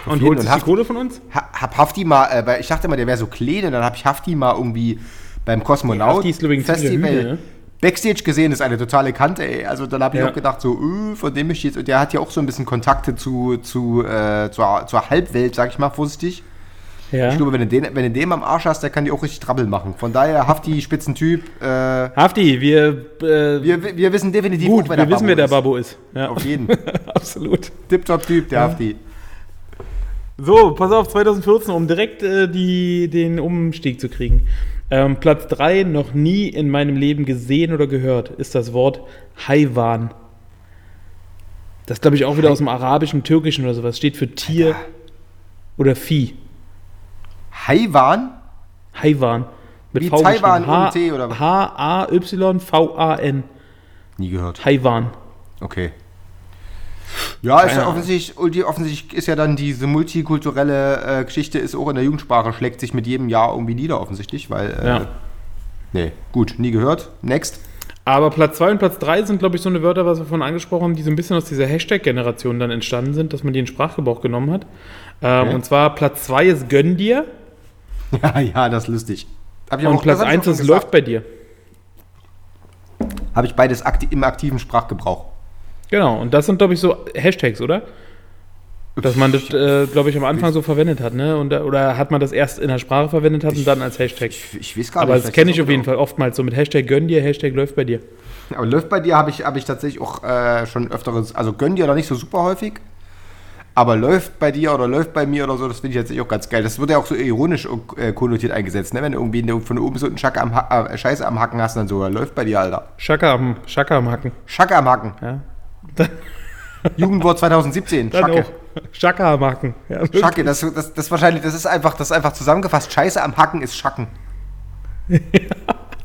Und holt sich die Hafti- Kohle von uns? Ha, hab Hafti mal, äh, weil ich dachte mal, der wäre so klein und dann habe ich Hafti mal irgendwie beim Kosmonaut Hafti ist übrigens viele Hühner, ne? Backstage gesehen, ist eine totale Kante, ey. Also dann habe ich Ja. auch gedacht, so, öh, von dem ich jetzt, und der hat ja auch so ein bisschen Kontakte zu, zu, äh, zur, zur Halbwelt, sag ich mal, vorsichtig. Ja. Ich glaube, wenn du, den, wenn du den am Arsch hast, der kann dir auch richtig Trabbel machen. Von daher, Hafti, Spitzentyp, äh, Hafti, wir, äh, wir, wir wissen definitiv gut, auch, wer wir der wissen, wer der ist. Babbo ist. Ja. Auf jeden. Absolut. Tipptopp-Typ, der Hafti. So, pass auf, 2014, um direkt äh, die, den Umstieg zu kriegen. Ähm, Platz 3, noch nie in meinem Leben gesehen oder gehört, ist das Wort Haiwan. Das glaube ich auch wieder aus dem Arabischen, Türkischen oder sowas. Steht für Tier oder Vieh. Haiwan? Haiwan. Mit Wie V Taiwan ohne T, oder was? H-A-Y-V-A-N. Nie gehört. Haiwan. Okay. Ja, ist ja offensichtlich, offensichtlich ist ja dann diese multikulturelle äh, Geschichte ist auch in der Jugendsprache, schlägt sich mit jedem Jahr irgendwie nieder, offensichtlich, weil. Äh, Ja. Nee, gut, nie gehört. Next. Aber Platz 2 und Platz 3 sind, glaube ich, so eine Wörter, was wir vorhin angesprochen haben, die so ein bisschen aus dieser Hashtag-Generation dann entstanden sind, dass man die in Sprachgebrauch genommen hat. Ähm, Okay. Und zwar Platz 2 ist Gönn dir Ja, ja, das ist lustig. Und auch- Platz das hab ich 1 auch ist Läuft bei dir. Habe ich beides akti im aktiven Sprachgebrauch. Genau, und das sind, glaube ich, so Hashtags, oder? Dass man das, äh, glaube ich, am Anfang so verwendet hat, ne? Und, oder hat man das erst in der Sprache verwendet hat und dann als Hashtag? Ich, ich weiß gar Aber nicht. das vielleicht kenne ich auf jeden Fall oftmals so mit Hashtag Gönn dir, Hashtag Läuft bei dir. Aber läuft bei dir habe ich, hab ich tatsächlich auch äh, schon öfteres, also gönn dir noch nicht so super häufig. Aber läuft bei dir oder läuft bei mir oder so, das finde ich jetzt auch ganz geil. Das wird ja auch so ironisch äh, konnotiert eingesetzt, ne? Wenn du irgendwie ne- von oben so einen Schacke am ha äh, Scheiße am Hacken hast, dann so, läuft bei dir, Alter. Schaka am, Schaka am Hacken. Schacke am Hacken. Ja. Jugendwort 2017. Dann Schacke. Schaka am Hacken. Ja. Schacke, das, das, das wahrscheinlich, das ist einfach, das ist einfach zusammengefasst. Scheiße am Hacken ist Schacken.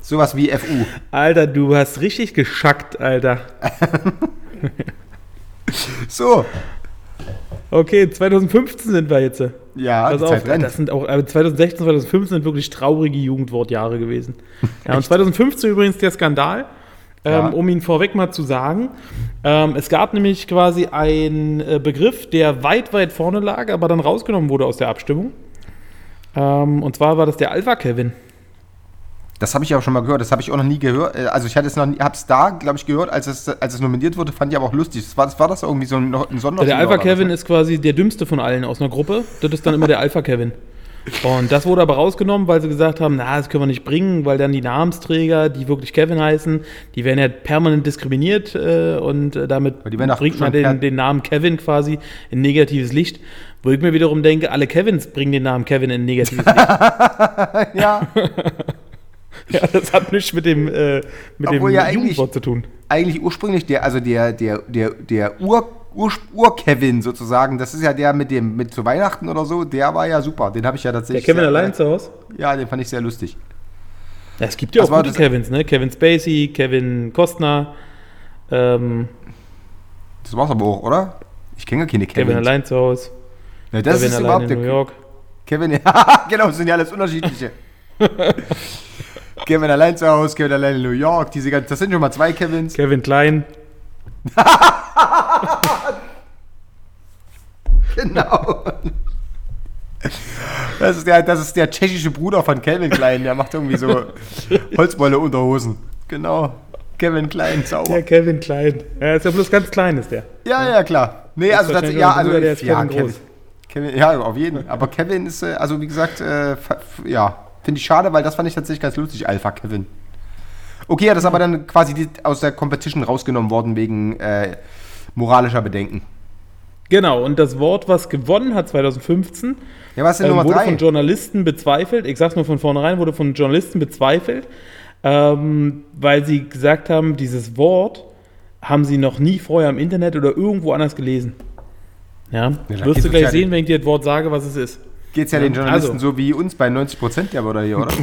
Sowas wie FU. Alter, du hast richtig geschackt, Alter. So. Okay, 2015 sind wir jetzt. Ja, Pass auf, das sind auch, aber 2016, 2015 sind wirklich traurige Jugendwortjahre gewesen. Ja, und 2015 übrigens der Skandal, Ja. ähm, um ihn vorweg mal zu sagen. Ähm, es gab nämlich quasi einen äh, Begriff, der weit, weit vorne lag, aber dann rausgenommen wurde aus der Abstimmung. Ähm, und zwar war das der Alpha-Kevin. Das habe ich auch schon mal gehört, das habe ich auch noch nie gehört. Äh, Also ich hatte es noch nie, hab's da, glaube ich, gehört, als es, als es nominiert wurde, fand ich aber auch lustig. Das war, das war das irgendwie so ein, ein Sonder Der Alpha-Kevin ist quasi der dümmste von allen aus einer Gruppe. Das ist dann immer der Alpha-Kevin. Und das wurde aber rausgenommen, weil sie gesagt haben, na, das können wir nicht bringen, weil dann die Namensträger, die wirklich Kevin heißen, die werden ja permanent diskriminiert äh, und äh, damit bringt man den, den Namen Kevin quasi in negatives Licht. Wo ich mir wiederum denke, alle Kevins bringen den Namen Kevin in negatives Licht. Ja, ja, das hat nichts mit dem, äh, mit Obwohl dem ja Jugendwort zu tun. eigentlich ursprünglich der, also der, der, der, der Ur, Ur-Kevin sozusagen, das ist ja der mit dem, mit zu Weihnachten oder so, der war ja super. Den habe ich ja Der tatsächlich. Kevin sehr- allein zu Hause? Ja, den fand ich sehr lustig. Ja, es gibt ja Das auch gute Kevins, ne? Kevin Spacey, Kevin Costner, ähm, Das war's aber auch, oder? Ich kenne gar keine Kevin Kevins. allein zu Hause, Ja, das Kevin ist allein überhaupt in der New York. Kevin, ja, genau, das sind ja alles unterschiedliche. Kevin allein zu Hause, Kevin allein in New York, diese ganzen, das sind schon mal zwei Kevins. Kevin Klein. Genau. Das ist, der, das ist der tschechische Bruder von Kevin Klein, der macht irgendwie so Holzwolle Unterhosen. Genau. Kevin Klein, sauber. Der Kevin Klein. Ja, ist ja bloß ganz klein, ist der. Ja, ja, klar. Nee, ist also das, ja, also Bruder, der ist ja, Kevin Kevin, groß. Kevin, ja, auf jeden. Aber Kevin ist, äh, also wie gesagt, äh, ja, finde ich schade, weil das fand ich tatsächlich ganz lustig, Alpha Kevin. Okay, ja, das ist aber dann quasi aus der Competition rausgenommen worden wegen äh, moralischer Bedenken. Genau, und das Wort, was gewonnen hat 2015, Ja, was denn ähm, Nummer wurde drei? von Journalisten bezweifelt. Ich sag's nur von vornherein, wurde von Journalisten bezweifelt, ähm, weil sie gesagt haben, dieses Wort haben sie noch nie vorher im Internet oder irgendwo anders gelesen. Ja, da wirst du gleich ja sehen, wenn ich dir das Wort sage, was es ist. Geht's ja den Ja, Journalisten also. so wie uns bei 90 Prozent der oder hier, oder?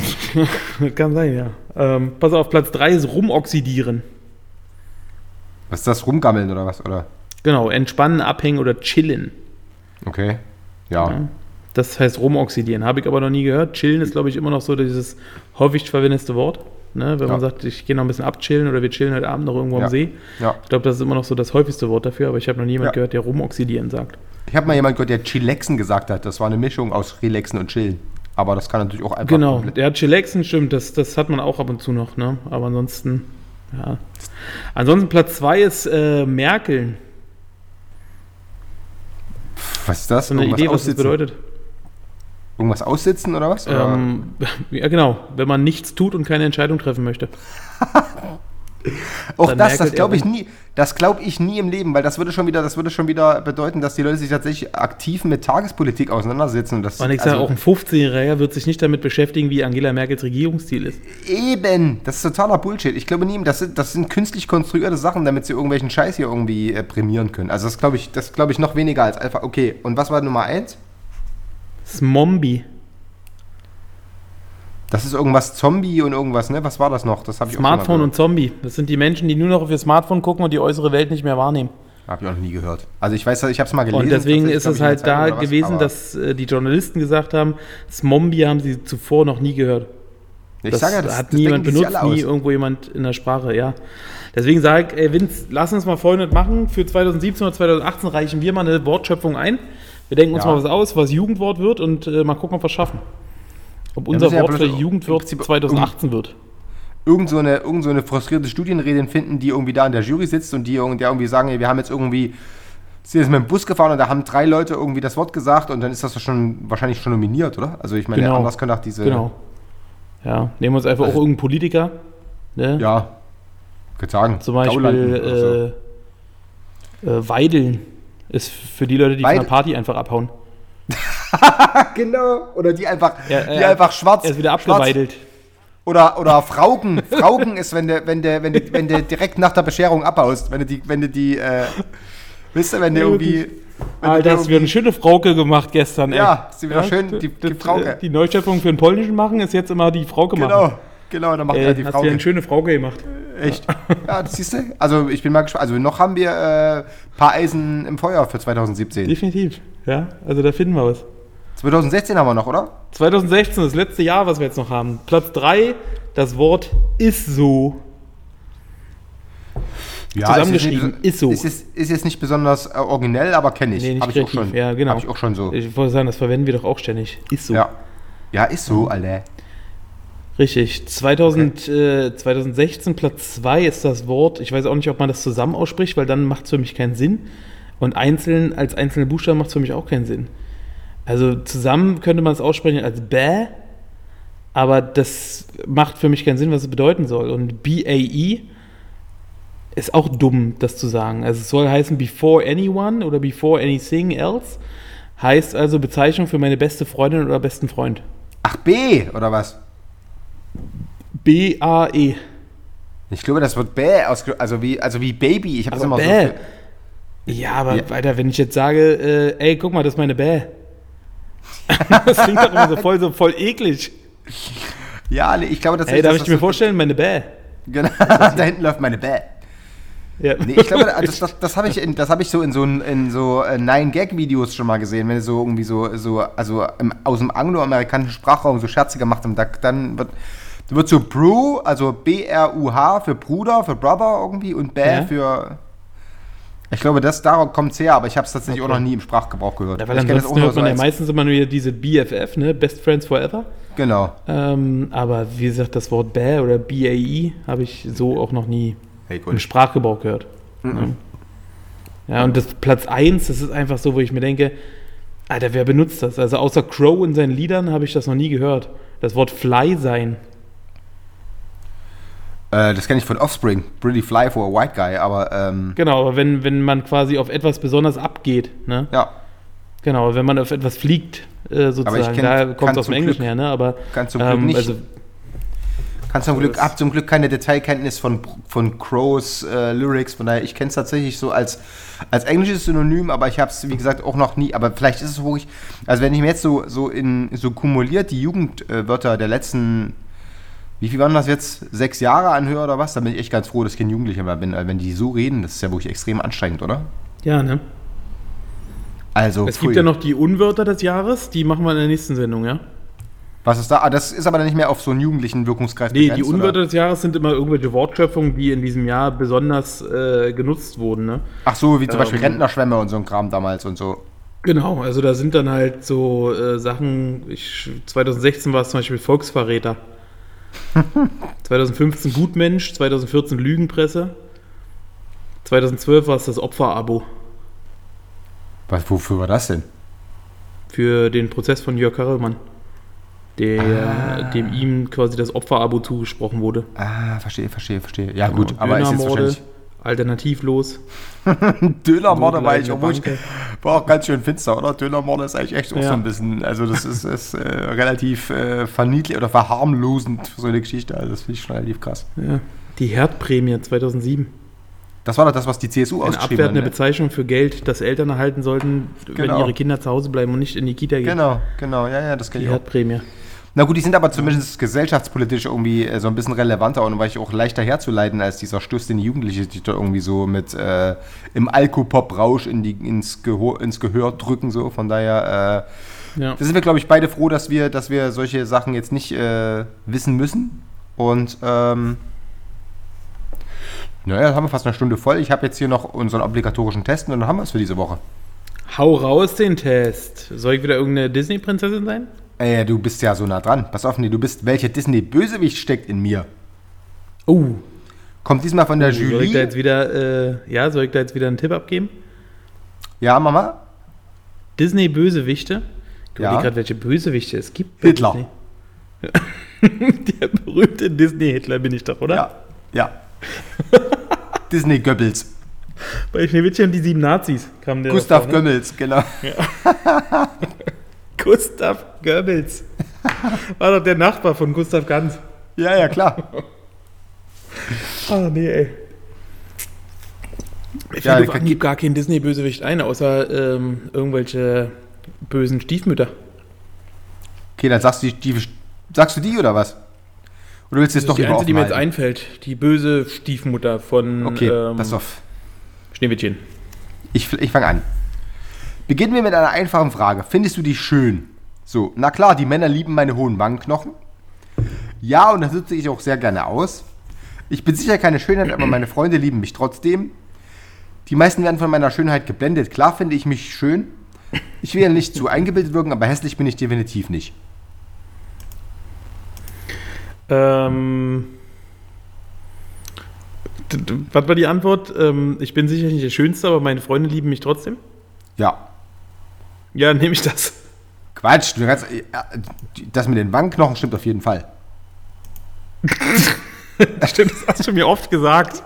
Kann sein, ja. Ähm, pass auf, Platz 3 ist rumoxidieren. was ist das? Rumgammeln oder was? Oder? Genau, entspannen, abhängen oder chillen. Okay. Ja. Das heißt rumoxidieren. Habe ich aber noch nie gehört. Chillen ist, glaube ich, immer noch so dieses häufig verwendeste Wort. Ne? Wenn Ja. man sagt, ich gehe noch ein bisschen abchillen oder wir chillen heute Abend noch irgendwo Ja. am See. Ja. Ich glaube, das ist immer noch so das häufigste Wort dafür, aber ich habe noch nie jemanden Ja. gehört, der rumoxidieren sagt. Ich habe mal jemanden gehört, der Chillaxen gesagt hat. Das war eine Mischung aus Relaxen und Chillen. Aber das kann natürlich auch einfach. Genau, der hat Chillaxen, stimmt, das, das hat man auch ab und zu noch, ne? Aber ansonsten, ja. Ansonsten Platz 2 ist äh, Merkeln. Was ist das? So eine Irgendwas Idee, was das bedeutet. Irgendwas aussitzen oder was? Ähm, ja, genau, wenn man nichts tut und keine Entscheidung treffen möchte. auch dann das, das glaube ich nie. Das glaube ich nie im Leben, weil das würde schon wieder, das würde schon wieder bedeuten, dass die Leute sich tatsächlich aktiv mit Tagespolitik auseinandersetzen. Und das, Und ich sage, also auch ein 15-Jähriger wird sich nicht damit beschäftigen, wie Angela Merkels Regierungsziel ist. Eben, das ist totaler Bullshit. Ich glaube nie, das sind, das sind künstlich konstruierte Sachen, damit sie irgendwelchen Scheiß hier irgendwie äh, prämieren können. Also das glaube ich, das glaube ich noch weniger als einfach. Okay, und was war Nummer eins? Smombi. Das ist irgendwas Zombie und irgendwas, ne? Was war das noch? Das habe ich Smartphone und Zombie. Das sind die Menschen, die nur noch auf ihr Smartphone gucken und die äußere Welt nicht mehr wahrnehmen. Habe ich auch noch nie gehört. Also ich weiß, ich habe es mal gelesen. Und deswegen ist es halt da was, gewesen, dass äh, die Journalisten gesagt haben, Smombi haben sie zuvor noch nie gehört. Ich Das, sage ja, das hat das nie jemand denken die sich benutzt, nie aus. irgendwo jemand in der Sprache, ja. Deswegen sage ich, ey Vince, lass uns mal Folgendes machen. Für 2017 oder 2018 reichen wir mal eine Wortschöpfung ein. Wir denken uns Ja. mal was aus, was Jugendwort wird und äh, mal gucken, ob wir es schaffen. Ob unser ja Wort Jugendwort Prinzip 2018 wird. Irgend so eine, irgend so eine frustrierte Studienredin finden, die irgendwie da in der Jury sitzt und die der irgendwie sagen, ey, wir haben jetzt irgendwie, sind jetzt mit dem Bus gefahren und da haben drei Leute irgendwie das Wort gesagt und dann ist das schon wahrscheinlich schon nominiert, oder? Also ich meine, Genau. anders können auch diese. Genau. Ja, nehmen wir uns einfach auch irgendeinen Politiker. Ne? Ja. Könnte sagen. Zum so. Beispiel äh, äh, Weideln ist für die Leute, die Weid- von der Party einfach abhauen. Genau. Oder die einfach, Ja, die ja, einfach schwarz. Er ist wieder schwarz abgeweidelt. Oder, oder Fraugen. Fraugen ist, wenn du, wenn du, wenn du, wenn du direkt nach der Bescherung abhaust. Wenn du die, wenn du die, äh, wisst ihr, wenn du Ja, irgendwie. wenn du Alter, hast du wieder eine schöne Frauke gemacht gestern, ey. Ja, ist wieder schön, die- die Frauke. Die Neuschöpfung für den polnischen machen ist jetzt immer die Frauke machen. Genau, genau, dann macht er die hast Frau. wieder eine schöne Frauke gemacht. Echt? Ja, das siehst du. Also ich bin mal gespannt. Also noch haben wir ein äh, paar Eisen im Feuer für 2017. Definitiv. Ja, also da finden wir was. 2016 haben wir noch, oder? 2016, das letzte Jahr, was wir jetzt noch haben. Platz 3, das Wort ist so. Zusammengeschrieben, ist, ist so. Ist jetzt, ist jetzt nicht besonders äh, originell, aber kenne ich. Nee, nicht Habe ich auch schon. Ja, genau. Habe ich auch schon so. Ich wollte sagen, das verwenden wir doch auch ständig. Ist so. Ja. Ja, ist so, Alter. Richtig. 2000, äh, 2016 Platz 2 ist das Wort. Ich weiß auch nicht, ob man das zusammen ausspricht, weil dann macht es für mich keinen Sinn. Und einzeln, als einzelne Buchstaben macht es für mich auch keinen Sinn. Also zusammen könnte man es aussprechen als Bäh, aber das macht für mich keinen Sinn, was es bedeuten soll. Und BAE ist auch dumm, das zu sagen. Also es soll heißen before anyone oder before anything else. Heißt also Bezeichnung für meine beste Freundin oder besten Freund. Ach, B, oder was? B-A-E. Ich glaube, das wird Bäh ausge also wie, also wie Baby. Ich habe das immer Bäh. so. Ja, aber Ja. Alter, wenn ich jetzt sage, äh, ey, guck mal, das ist meine Bäh. das klingt doch immer so voll, so voll eklig. Ja, ich glaube, das Ey, darf das, ich mir vorstellen, meine Bäh. Genau, da hinten läuft meine Bäh. Ja. Nee, ich glaube, das, das, das habe ich, in- das hab ich so in so, in so äh, Nine-Gag-Videos schon mal gesehen, wenn es so irgendwie so, so also im, aus dem angloamerikanischen Sprachraum so Scherze gemacht haben. Da, dann wird, wird so Bru, also B-R-U-H für Bruder, für Brother irgendwie und Bäh Ja. für. Ich glaube, das darauf kommt es her, aber ich habe es tatsächlich Okay. auch noch nie im Sprachgebrauch gehört. Ja, weil ich ansonsten hört man ja meistens immer nur diese BFF, ne? Best Friends Forever. Genau. Ähm, aber wie gesagt, das Wort Bäh oder BAE habe ich so auch noch nie Hey, im gut. Sprachgebrauch gehört. Mhm. Ja. ja, und das Platz 1, das ist einfach so, wo ich mir denke, Alter, wer benutzt das? Also außer Crow in seinen Liedern habe ich das noch nie gehört. Das Wort Fly sein. Äh, das kenne ich von Offspring. Pretty fly for a white guy, aber ähm, Genau, aber wenn, wenn man quasi auf etwas besonders abgeht, ne? ja, Genau, wenn man auf etwas fliegt, äh, sozusagen, kenn- da kommt es aus dem Englischen Glück- her, ne? Aber kann zum Glück nicht. Also, Kannst zum Glück, das- hab zum Glück keine Detailkenntnis von, von Crows äh, Lyrics, von daher, ich kenne es tatsächlich so als, als englisches Synonym, aber ich habe es, wie gesagt, auch noch nie, aber vielleicht ist es wirklich, also wenn ich mir jetzt so, so, in, so kumuliert die Jugendwörter der letzten, wie viel waren das jetzt, sechs Jahre anhöre oder was, dann bin ich echt ganz froh, dass ich kein Jugendlicher mehr bin, weil wenn die so reden, das ist ja wirklich extrem anstrengend, oder? ja, ne? Also, Es pfui. gibt ja noch die Unwörter des Jahres, die machen wir in der nächsten Sendung, ja? Was ist da? Ah, das ist aber dann nicht mehr auf so einen jugendlichen Wirkungskreis Nee, die begrenzt, Unwörter oder? des Jahres sind immer irgendwelche Wortschöpfungen, die in diesem Jahr besonders äh, genutzt wurden, ne? Ach so, wie zum Beispiel Ähm, Rentnerschwämme und so ein Kram damals und so. Genau, also da sind dann halt so äh, Sachen, ich, 2016 war es zum Beispiel Volksverräter. 2015 Gutmensch, 2014 Lügenpresse. 2012 war es das Opferabo Was, wofür war das denn? für den Prozess von Jörg Karelmann, der, Ah. dem ihm quasi das Opferabo zugesprochen wurde. Ah, verstehe, verstehe, verstehe. Ja, gut, Genau, aber ist jetzt wahrscheinlich. Alternativlos. Dönermorde war ich, obwohl ich, war auch ganz schön finster, oder? Dönermorde ist eigentlich echt auch Ja. so ein bisschen, also das ist, ist äh, relativ äh, verniedlich oder verharmlosend für so eine Geschichte. Also das finde ich schon relativ krass. Ja. Die Herdprämie 2007. Das war doch das, was die CSU Eine ausgeschrieben hat. abwertende Ne? Bezeichnung für Geld, das Eltern erhalten sollten, wenn Genau. ihre Kinder zu Hause bleiben und nicht in die Kita gehen. Genau, genau, ja, ja, das kenne Die ich auch. Herdprämie. Na gut, die sind aber zumindest gesellschaftspolitisch irgendwie äh, so ein bisschen relevanter und weil ich auch leichter herzuleiten als dieser Stuss, den die Jugendliche die da irgendwie so mit äh, im Alkopop-Rausch in die, ins, Gehör, ins Gehör drücken. So. Von daher äh, Ja. da sind wir, glaube ich, beide froh, dass wir, dass wir solche Sachen jetzt nicht äh, wissen müssen. Und ähm, naja, haben wir fast eine Stunde voll. Ich habe jetzt hier noch unseren obligatorischen Test und dann haben wir es für diese Woche. Hau raus den Test. Soll ich wieder irgendeine Disney-Prinzessin sein? Ey, du bist ja so nah dran. Pass auf, nee, du bist, welcher Disney-Bösewicht steckt in mir? Oh. Kommt diesmal von der Soll ich da Jury. jetzt wieder, äh, ja, soll ich da jetzt wieder einen Tipp abgeben? Ja, Mama? Disney-Bösewichte? Ich Ja. gerade, welche Bösewichte es gibt. Hitler. Der berühmte Disney-Hitler bin ich doch, oder? Ja. Ja. Disney Goebbels. Bei Schneewittchen und die sieben Nazis kam der Gustav davor, ne? Goebbels, genau. Gustav Goebbels. War doch der Nachbar von Gustav Ganz. Ja, ja, klar. Ah, nee, ey. Mir Ja, fällt Anhieb gar kein Disney-Bösewicht ein, außer ähm, irgendwelche bösen Stiefmütter. Okay, dann sagst du die, die sagst du die oder was? Oder willst du jetzt doch die einzige, die mir jetzt einfällt. Die böse Stiefmutter von Okay, ähm, pass auf. Schneewittchen. Ich, ich fange an. Beginnen wir mit einer einfachen Frage. Findest du die schön? So, na klar, die Männer lieben meine hohen Wangenknochen. Ja, und das nutze ich auch sehr gerne aus. Ich bin sicher keine Schönheit, aber meine Freunde lieben mich trotzdem. Die meisten werden von meiner Schönheit geblendet. Klar finde ich mich schön. Ich will ja nicht zu eingebildet wirken, aber hässlich bin ich definitiv nicht. Ähm, was war die Antwort? Ähm, ich bin sicher nicht der Schönste, aber meine Freunde lieben mich trotzdem. Ja. Ja, nehme ich das. Quatsch, du kannst, äh, das mit den Wangenknochen stimmt auf jeden Fall. Stimmt, das hast du mir oft gesagt.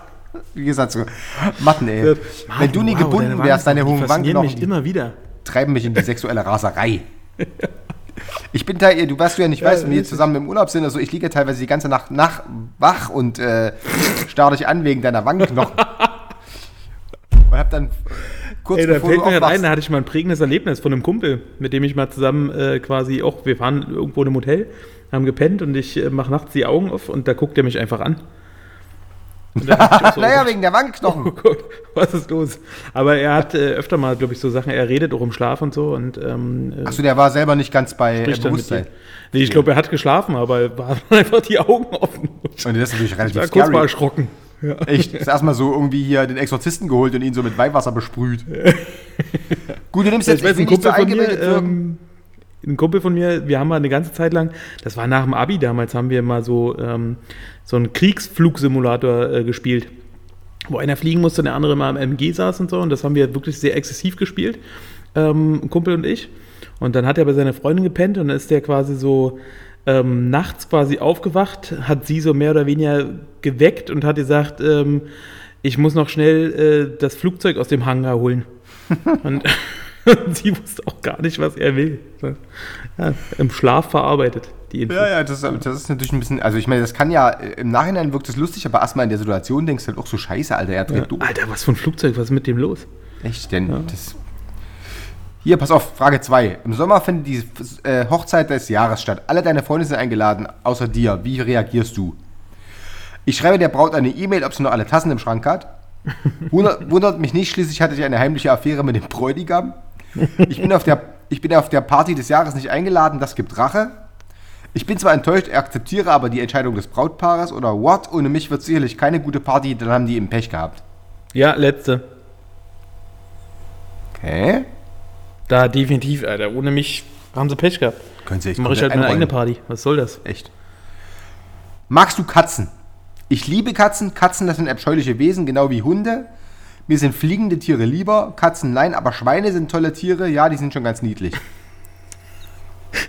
Wie gesagt, so, Matten, ey. Wenn du nie Wow, gebunden wärst, deine hohen faszinieren mich Wangenknochen, immer wieder. treiben mich in die sexuelle Raserei. Ich bin da, du weißt du ja nicht, weißt, wenn wir zusammen im Urlaub sind, also ich liege teilweise die ganze Nacht nach, wach und äh, starre dich an wegen deiner Wangenknochen. und hab dann kurz Ey, da bevor fällt mir gerade ein, da hatte ich mal ein prägendes Erlebnis von einem Kumpel, mit dem ich mal zusammen äh, quasi auch, wir waren irgendwo in einem Hotel, haben gepennt und ich äh, mache nachts die Augen auf und da guckt er mich einfach an. So, naja, wegen der Wangenknochen. Oh Gott, was ist los? Aber er hat äh, öfter mal, glaube ich, so Sachen, er redet auch im Schlaf und so und ähm, äh, Achso, der war selber nicht ganz bei äh, Bewusstsein. Nee, ich glaube, er hat geschlafen, aber war einfach die Augen offen. Und das ist natürlich relativ kurz mal scary. erschrocken. Ja. Echt, ist erstmal so irgendwie hier den Exorzisten geholt und ihn so mit Weihwasser besprüht. Gut, du nimmst jetzt, Ich weiß, ein so Kumpel von mir, ähm, ein Kumpel von mir, wir haben mal eine ganze Zeit lang, das war nach dem Abi damals, haben wir mal so, ähm, so einen Kriegsflugsimulator äh, gespielt. Wo einer fliegen musste, der andere mal am MG saß und so. Und das haben wir wirklich sehr exzessiv gespielt, ähm, ein Kumpel und ich. Und dann hat er bei seiner Freundin gepennt und dann ist der quasi so ähm, nachts quasi aufgewacht, hat sie so mehr oder weniger geweckt und hat gesagt, ähm, ich muss noch schnell äh, das Flugzeug aus dem Hangar holen. und sie wusste auch gar nicht, was er will. Ja, Im Schlaf verarbeitet, die Info. Ja, ja, das, das ist natürlich ein bisschen, also ich meine, das kann ja, äh, im Nachhinein wirkt es lustig, aber erstmal in der Situation denkst du halt auch so scheiße, Alter, er dreht durch. Alter, was für ein Flugzeug, was ist mit dem los? Echt, denn das. Hier, pass auf, Frage 2. Im Sommer findet die äh, Hochzeit des Jahres statt. Alle deine Freunde sind eingeladen, außer dir. Wie reagierst du? Ich schreibe der Braut eine E-Mail, ob sie noch alle Tassen im Schrank hat. Wundert, wundert mich nicht, schließlich hatte ich eine heimliche Affäre mit dem Bräutigam. Ich bin, auf der, ich bin auf der Party des Jahres nicht eingeladen, das gibt Rache. Ich bin zwar enttäuscht, akzeptiere aber die Entscheidung des Brautpaares oder what? Ohne mich wird sicherlich keine gute Party, dann haben die eben Pech gehabt. Ja, letzte. Okay. Da definitiv, Alter. Ohne mich haben sie Pech gehabt. Können Sie echt mache ich halt meine eigene. Party. Was soll das? Echt. Magst du Katzen? Ich liebe Katzen. Katzen, das sind abscheuliche Wesen, genau wie Hunde. Mir sind fliegende Tiere lieber. Katzen nein, aber Schweine sind tolle Tiere. Ja, die sind schon ganz niedlich.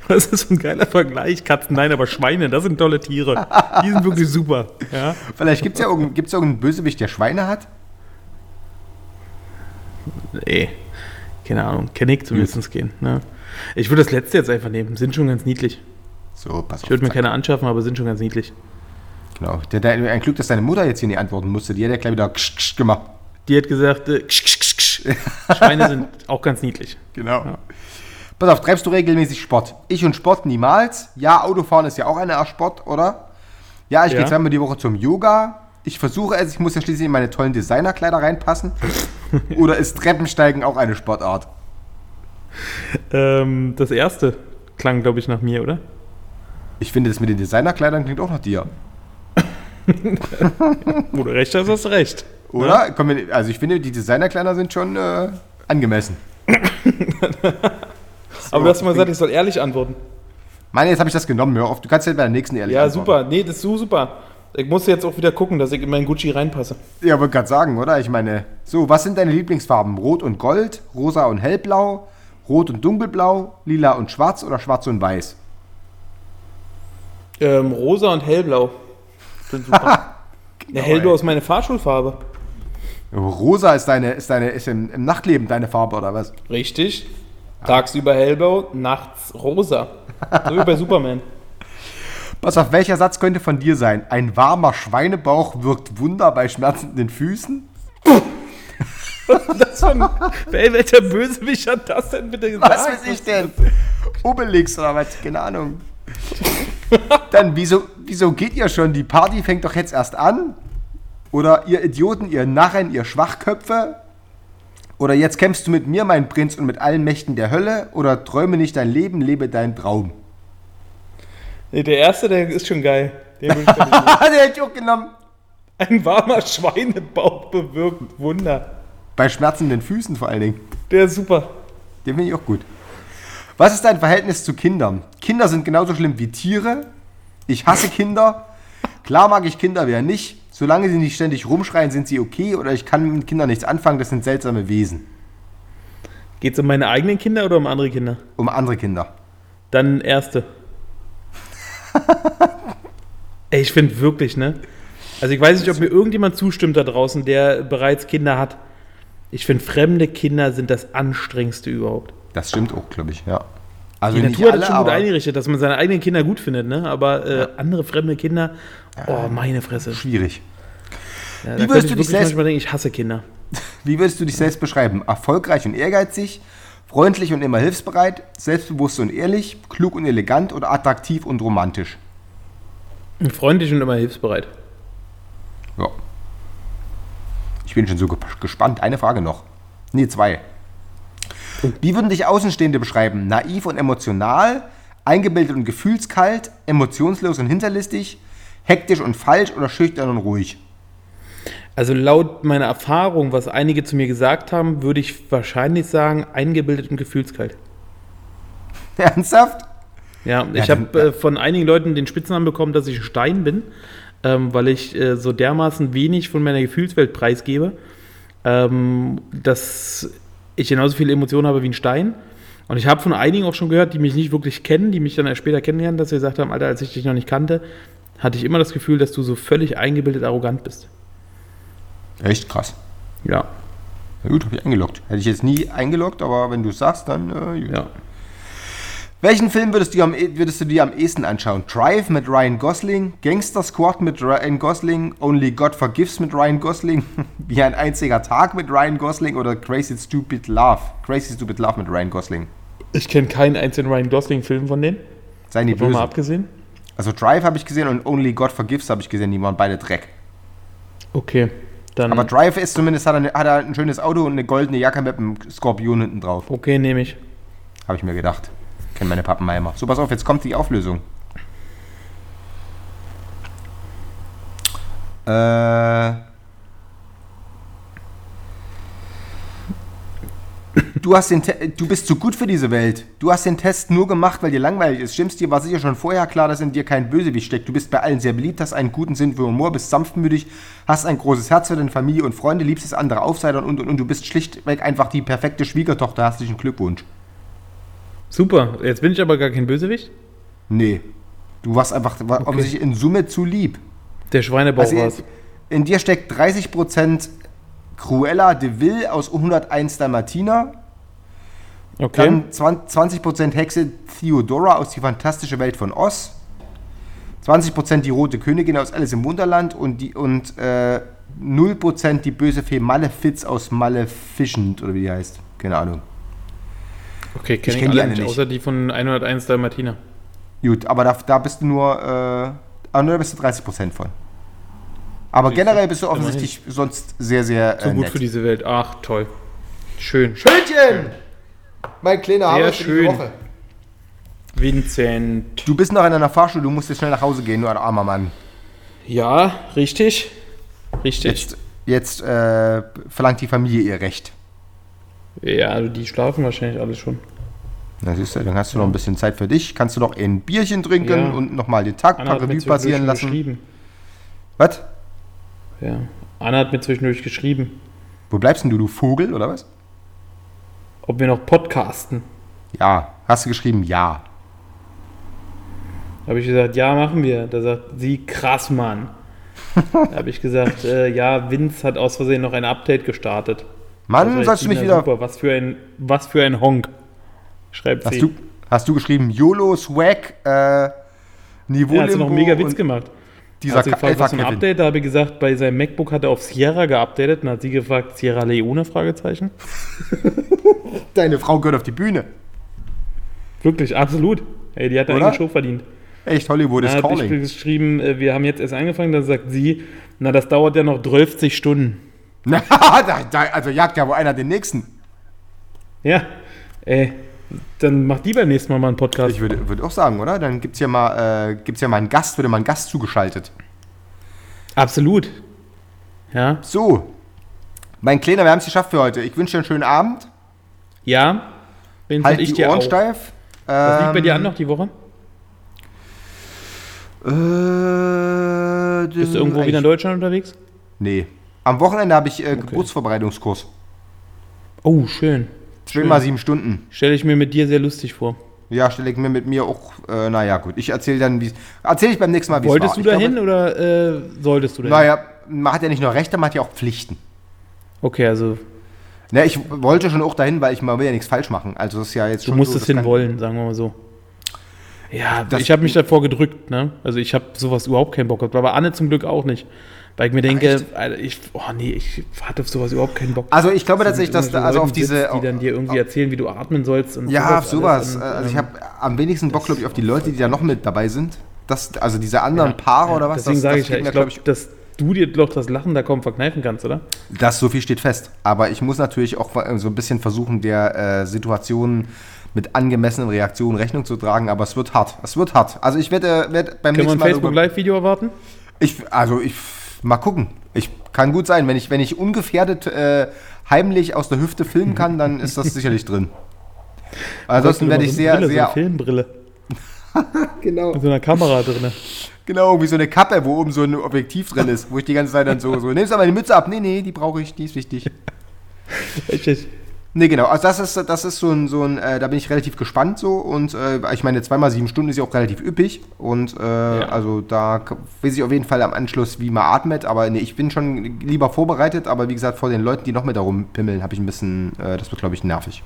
Das ist ein geiler Vergleich. Katzen, nein, aber Schweine, das sind tolle Tiere. Die sind wirklich super. Ja. Vielleicht gibt es ja irgendeinen, gibt's irgendeinen Bösewicht, der Schweine hat. Nee. Keine Ahnung. Kenne ich zumindest gehen. Ne? Ich würde das letzte jetzt einfach nehmen. Sind schon ganz niedlich. So, pass Ich auf. würde mir keine anschaffen, aber sind schon ganz niedlich. Genau. Ein Glück, dass deine Mutter jetzt hier nicht antworten musste. Die hat ja gleich wieder ksch, ksch gemacht. Die hat gesagt, äh, ksch, ksch, ksch, ksch. Schweine sind auch ganz niedlich. Genau. Pass auf, treibst du regelmäßig Sport? Ich und Sport niemals. Ja, Autofahren ist ja auch eine Art Sport, oder? Ja, ich Ja. gehe zweimal die Woche zum Yoga. Ich versuche es, ich muss ja schließlich in meine tollen Designerkleider reinpassen. oder ist Treppensteigen auch eine Sportart? Ähm, das erste klang, glaube ich, nach mir, oder? Ich finde, das mit den Designerkleidern klingt auch nach dir. Wo du recht hast, hast du recht. Oder? Komm, wir- also ich finde, die Designerkleider sind schon äh, angemessen. Aber du hast mal gesagt, ich soll ehrlich antworten. Meine, jetzt habe ich das genommen. Hör auf, du kannst ja bei der nächsten ehrlich Ja, antworten. super. Nee, das ist so super. Ich muss jetzt auch wieder gucken, dass ich in meinen Gucci reinpasse. Ja, wollte gerade sagen, oder? Ich meine, so, was sind deine Lieblingsfarben? Rot und Gold, rosa und hellblau, rot und dunkelblau, lila und schwarz oder schwarz und weiß? Ähm, rosa und hellblau. Sind super. ja, hellblau ey. ist meine Fahrschulfarbe. Rosa ist deine, ist deine, ist im, im Nachtleben deine Farbe oder was? Richtig. Tagsüber hellblau, nachts rosa. So wie bei Superman. Pass auf, welcher Satz könnte von dir sein? Ein warmer Schweinebauch wirkt Wunder bei schmerzenden Füßen? Das von, ey, welcher Bösewicht hat das denn bitte gesagt? Was weiß ich denn? Obelix oder was? Keine Ahnung. Dann, wieso, wieso geht ihr schon? Die Party fängt doch jetzt erst an? Oder ihr Idioten, ihr Narren, ihr Schwachköpfe? Oder jetzt kämpfst du mit mir, mein Prinz, und mit allen Mächten der Hölle? Oder träume nicht dein Leben, lebe deinen Traum? Nee, der erste, der ist schon geil. Den will ich der hätte ich auch genommen. Ein warmer Schweinebauch bewirkt Wunder. Bei schmerzenden Füßen vor allen Dingen. Der ist super. Den finde ich auch gut. Was ist dein Verhältnis zu Kindern? Kinder sind genauso schlimm wie Tiere. Ich hasse Kinder. Klar mag ich Kinder, wer nicht. Solange sie nicht ständig rumschreien, sind sie okay. Oder ich kann mit Kindern nichts anfangen, das sind seltsame Wesen. Geht es um meine eigenen Kinder oder um andere Kinder? Um andere Kinder. Dann erste. Ey, ich finde wirklich, ne? Also ich weiß nicht, ob mir irgendjemand zustimmt da draußen, der bereits Kinder hat. Ich finde, fremde Kinder sind das anstrengendste überhaupt. Das stimmt auch, glaube ich, ja. Also Die Natur hat alle, es schon gut eingerichtet, dass man seine eigenen Kinder gut findet, ne? Aber äh, andere fremde Kinder, oh, meine Fresse. schwierig. Ja, Wie würdest du ich dich selbst- denken, ich hasse Kinder. Wie würdest du dich selbst beschreiben? Erfolgreich und ehrgeizig, freundlich und immer hilfsbereit, selbstbewusst und ehrlich, klug und elegant oder attraktiv und romantisch? Freundlich und immer hilfsbereit. Ja. Ich bin schon so ge- gespannt. Eine Frage noch. Nee, zwei. Wie würden dich Außenstehende beschreiben? Naiv und emotional, eingebildet und gefühlskalt, emotionslos und hinterlistig, hektisch und falsch oder schüchtern und ruhig? Also laut meiner Erfahrung, was einige zu mir gesagt haben, würde ich wahrscheinlich sagen, eingebildet und gefühlskalt. Ernsthaft? Ja, ich dann- habe äh, von einigen Leuten den Spitznamen bekommen, dass ich ein Stein bin, ähm, weil ich äh, so dermaßen wenig von meiner Gefühlswelt preisgebe, ähm, dass ich genauso viele Emotionen habe wie ein Stein. Und ich habe von einigen auch schon gehört, die mich nicht wirklich kennen, die mich dann erst später kennenlernen, dass sie gesagt haben, Alter, als ich dich noch nicht kannte, hatte ich immer das Gefühl, dass du so völlig eingebildet arrogant bist. Echt krass. Ja, Na gut, habe ich eingeloggt. Hätte ich jetzt nie eingeloggt, aber wenn du es sagst, dann äh, gut. ja. Welchen Film würdest du, am, eh- würdest du dir am ehesten anschauen? Drive mit Ryan Gosling, Gangster Squad mit Ryan Gosling, Only God Forgives mit Ryan Gosling, Wie ein einziger Tag mit Ryan Gosling oder Crazy Stupid Love? Crazy Stupid Love mit Ryan Gosling. Ich kenne keinen einzigen Ryan Gosling-Film von denen. Seien die Davon mal böse. abgesehen. Also Drive habe ich gesehen und Only God Forgives habe ich gesehen, die waren beide Dreck. Okay, dann. Aber Drive ist zumindest, hat er, eine- hat er ein schönes Auto und eine goldene Jacke mit einem Skorpion hinten drauf. okay, nehme ich. Habe ich mir gedacht. Kennen meine Pappenheimer. So, pass auf, jetzt kommt die Auflösung. Äh. Du, hast den Te du bist zu gut für diese Welt. Du hast den Test nur gemacht, weil dir langweilig ist. Stimmt's dir war sicher schon vorher klar, dass in dir kein Bösewicht steckt. Du bist bei allen sehr beliebt, hast einen guten Sinn für Humor, bist sanftmütig, hast ein großes Herz für deine Familie und Freunde, liebst es andere Aufseiter und, und, und du bist schlichtweg einfach die perfekte Schwiegertochter. Herzlichen Glückwunsch. Super, jetzt bin ich aber gar kein Bösewicht. Nee. Du warst einfach war offensichtlich in Summe zu lieb. Der Schweinebauch Also war's. in dir steckt 30% Cruella de Vil aus 101 Dalmatiner, Okay. dann 20 20% Hexe Theodora aus Die fantastische Welt von Oz, 20% die rote Königin aus Alice im Wunderland und, die, und äh, 0% die böse Fee Malefiz aus Maleficent oder wie die heißt. Keine Ahnung. okay, ich kenne ich, kenn die alle nicht, außer die von 101 Dalmatiner. Gut, aber da, da bist du nur, äh, ah, nur da bist du 30% von. Aber generell bist du offensichtlich sonst sehr, sehr So äh, gut nett. für diese Welt. Ach, toll. Schön. Schönchen! Mein kleiner Hammer für schön. Woche. Vincent. Du bist noch in einer Fahrschule, du musst jetzt schnell nach Hause gehen, du ein armer Mann. Ja, richtig. Richtig. Jetzt, jetzt äh, verlangt die Familie ihr Recht. Ja, also die schlafen wahrscheinlich alle schon. Na siehst du, dann hast du noch ein bisschen Zeit für dich. Kannst du noch ein Bierchen trinken Ja. und nochmal den Tag Anna Revue passieren lassen. Was? Ja. Anna hat mir zwischendurch geschrieben, Wo bleibst denn du, du Vogel, oder was? ob wir noch podcasten. Ja. Hast du geschrieben? Ja. Da habe ich gesagt, ja, machen wir. Da sagt sie, krass, Mann. da habe ich gesagt, äh, ja, Vince hat aus Versehen noch ein Update gestartet. Mann, Da sag sollst ich, du mich na wieder. Super, was für ein, was für ein Honk. Schreibt Hast sie. du, hast du geschrieben, YOLO, Swag, äh, Niveau ja, hat sie noch einen mega Witz gemacht. Dieser Hat sie gefragt, was für ein. Update? Da habe ich gesagt, bei seinem MacBook hat er auf Sierra geupdatet. Und hat sie gefragt, Sierra Leone? Fragezeichen. Deine Frau gehört auf die Bühne. Wirklich, absolut. Ey, die hat einen Show verdient. Echt, Hollywood Da is habe ich calling. geschrieben, äh, wir haben jetzt erst angefangen. Da sagt sie, na, das dauert ja noch 12 Stunden. Na, da, da, also jagt ja wohl einer den nächsten. Ja, ey, dann macht die beim nächsten Mal mal einen Podcast. Ich würde, würde auch sagen, oder? Dann gibt es ja, mal, äh, gibt's ja mal einen Gast, würde mal ein Gast zugeschaltet. Absolut. Ja, So, mein Kleiner, wir haben es geschafft für heute. Ich wünsche dir einen schönen Abend. ja. Vincent, Halt ich die dir Ohren auch. steif. Was liegt bei dir Ähm, an noch die Woche? Äh, Bist du irgendwo wieder in Deutschland unterwegs? Nee. Am Wochenende habe ich äh, Geburtsvorbereitungskurs. Oh, schön. Schön mal sieben Stunden. Stelle ich mir mit dir sehr lustig vor. Ja, stelle ich mir mit mir auch, äh, naja, gut. Ich erzähle dann, wie erzähle ich beim nächsten Mal, wie es war. Wolltest du dahin glaube, oder äh, solltest du dahin? Naja, man hat ja nicht nur Rechte, man hat ja auch Pflichten. Okay, also Ne, ich wollte schon auch dahin, weil ich mal will ja nichts falsch machen. Also das ist ja jetzt du schon musst so, es das kann- hin wollen, sagen wir mal so. Ja, Das- ich habe mich davor gedrückt, ne? Also ich habe sowas überhaupt keinen Bock gehabt, aber Anne zum Glück auch nicht. Weil ich mir denke, echt? Alter, ich, oh nee, ich hatte auf sowas überhaupt keinen Bock. Also ich glaube tatsächlich, dass da, also auf diese, sitzt, die dann dir irgendwie erzählen, wie du atmen sollst und ja, alles. sowas. Und, Also ich ähm, habe am wenigsten Bock, glaube ich, auf die Leute, die da noch mit dabei sind. Das, also diese anderen Paare oder was? Deswegen sage ich ja, ich glaub glaube, dass du dir doch das Lachen da kaum verkneifen kannst, oder? Das so viel steht fest. Aber ich muss natürlich auch äh, so ein bisschen versuchen, der äh, Situation mit angemessenen Reaktionen Rechnung zu tragen. Aber es wird hart. Es wird hart. Also ich werde, werde beim Können wir nächsten ein Mal. Facebook darüber- Live-Video erwarten? Ich, also ich mal gucken. Ich kann gut sein, wenn ich, wenn ich ungefährdet äh, heimlich aus der Hüfte filmen kann, dann ist das sicherlich drin. Ansonsten werde ich sehr, Brille, So sehr eine Filmbrille. genau, Mit so einer Kamera drin. genau wie so eine Kappe, wo oben so ein Objektiv drin ist, wo ich die ganze Zeit dann so, so nimmst aber die Mütze ab. Nee, nee, die brauche ich, die ist wichtig. Echt. Nee, genau. Also das ist, das ist so ein, so ein äh, da bin ich relativ gespannt so. Und äh, ich meine, zweimal sieben Stunden ist ja auch relativ üppig. Und äh, also da weiß ich auf jeden Fall am Anschluss, wie man atmet. Aber nee, ich bin schon lieber vorbereitet. Aber wie gesagt, vor den Leuten, die noch mit da rumpimmeln, habe ich ein bisschen, äh, das wird, glaube ich, nervig.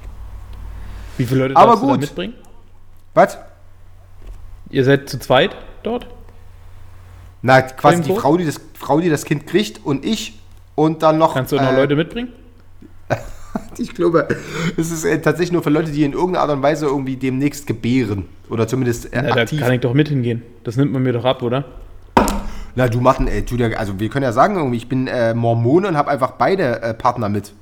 Wie viele Leute Aber darfst du da gut. mitbringen? Was? Ihr seid zu zweit dort? Na, quasi die? Frau die, das, Frau, die das Kind kriegt und ich und dann noch. Kannst du noch äh, Leute mitbringen? Ich glaube, es ist äh, tatsächlich nur für Leute, die in irgendeiner Art und Weise irgendwie demnächst gebären. Oder zumindest äh, da aktiv. kann ich doch mit hingehen. Das nimmt man mir doch ab, oder? Na, du Martin, ey, tu dir, also wir können ja sagen, irgendwie, ich bin äh, Mormone und habe einfach beide äh, Partner mit.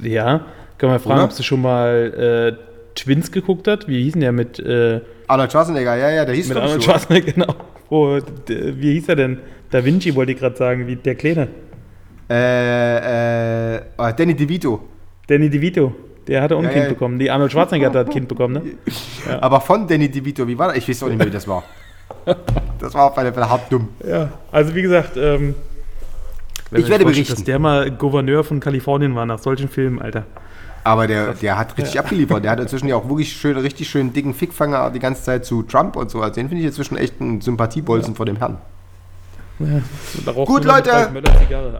Ja. Kann man fragen, Oder? ob du schon mal äh, Twins geguckt hat? Wie hießen der mit, äh, Arnold Schwarzenegger, ja, ja, der hieß mit Arnold so. Schwarzenegger, genau. D- wie hieß er denn? Da Vinci wollte ich gerade sagen, wie der Kleine. Äh, äh, oh, Danny DeVito. Danny DeVito. Der hatte auch ein Ja, Kind ja. bekommen. Die Arnold Schwarzenegger hat das Kind bekommen, ne? Aber von Danny DeVito, wie war das? Ich weiß auch nicht mehr, wie das war. Das war auf alle Fälle hart dumm. Ja. Also wie gesagt, ähm, Ich werde berichten. Dass der mal Gouverneur von Kalifornien war nach solchen Filmen, Alter. Aber der, der hat richtig abgeliefert. Der hat inzwischen ja auch wirklich schön, richtig schön dicken Fickfanger die ganze Zeit zu Trump und so. Also den finde ich inzwischen echt ein Sympathiebolzen vor dem Herrn. Raucht Gut, Leute.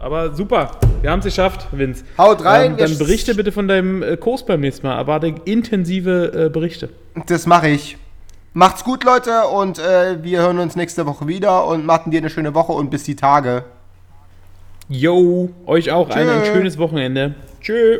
Aber super, wir haben es geschafft, Vince. Haut rein, Ähm, dann berichte bitte von deinem äh, Kurs beim nächsten Mal. Erwarte intensive äh, Berichte. Das mache ich. Macht's gut, Leute, und äh, wir hören uns nächste Woche wieder und machen dir eine schöne Woche und bis die Tage. Yo, euch auch allen ein Tschö. schönes Wochenende. Tschö.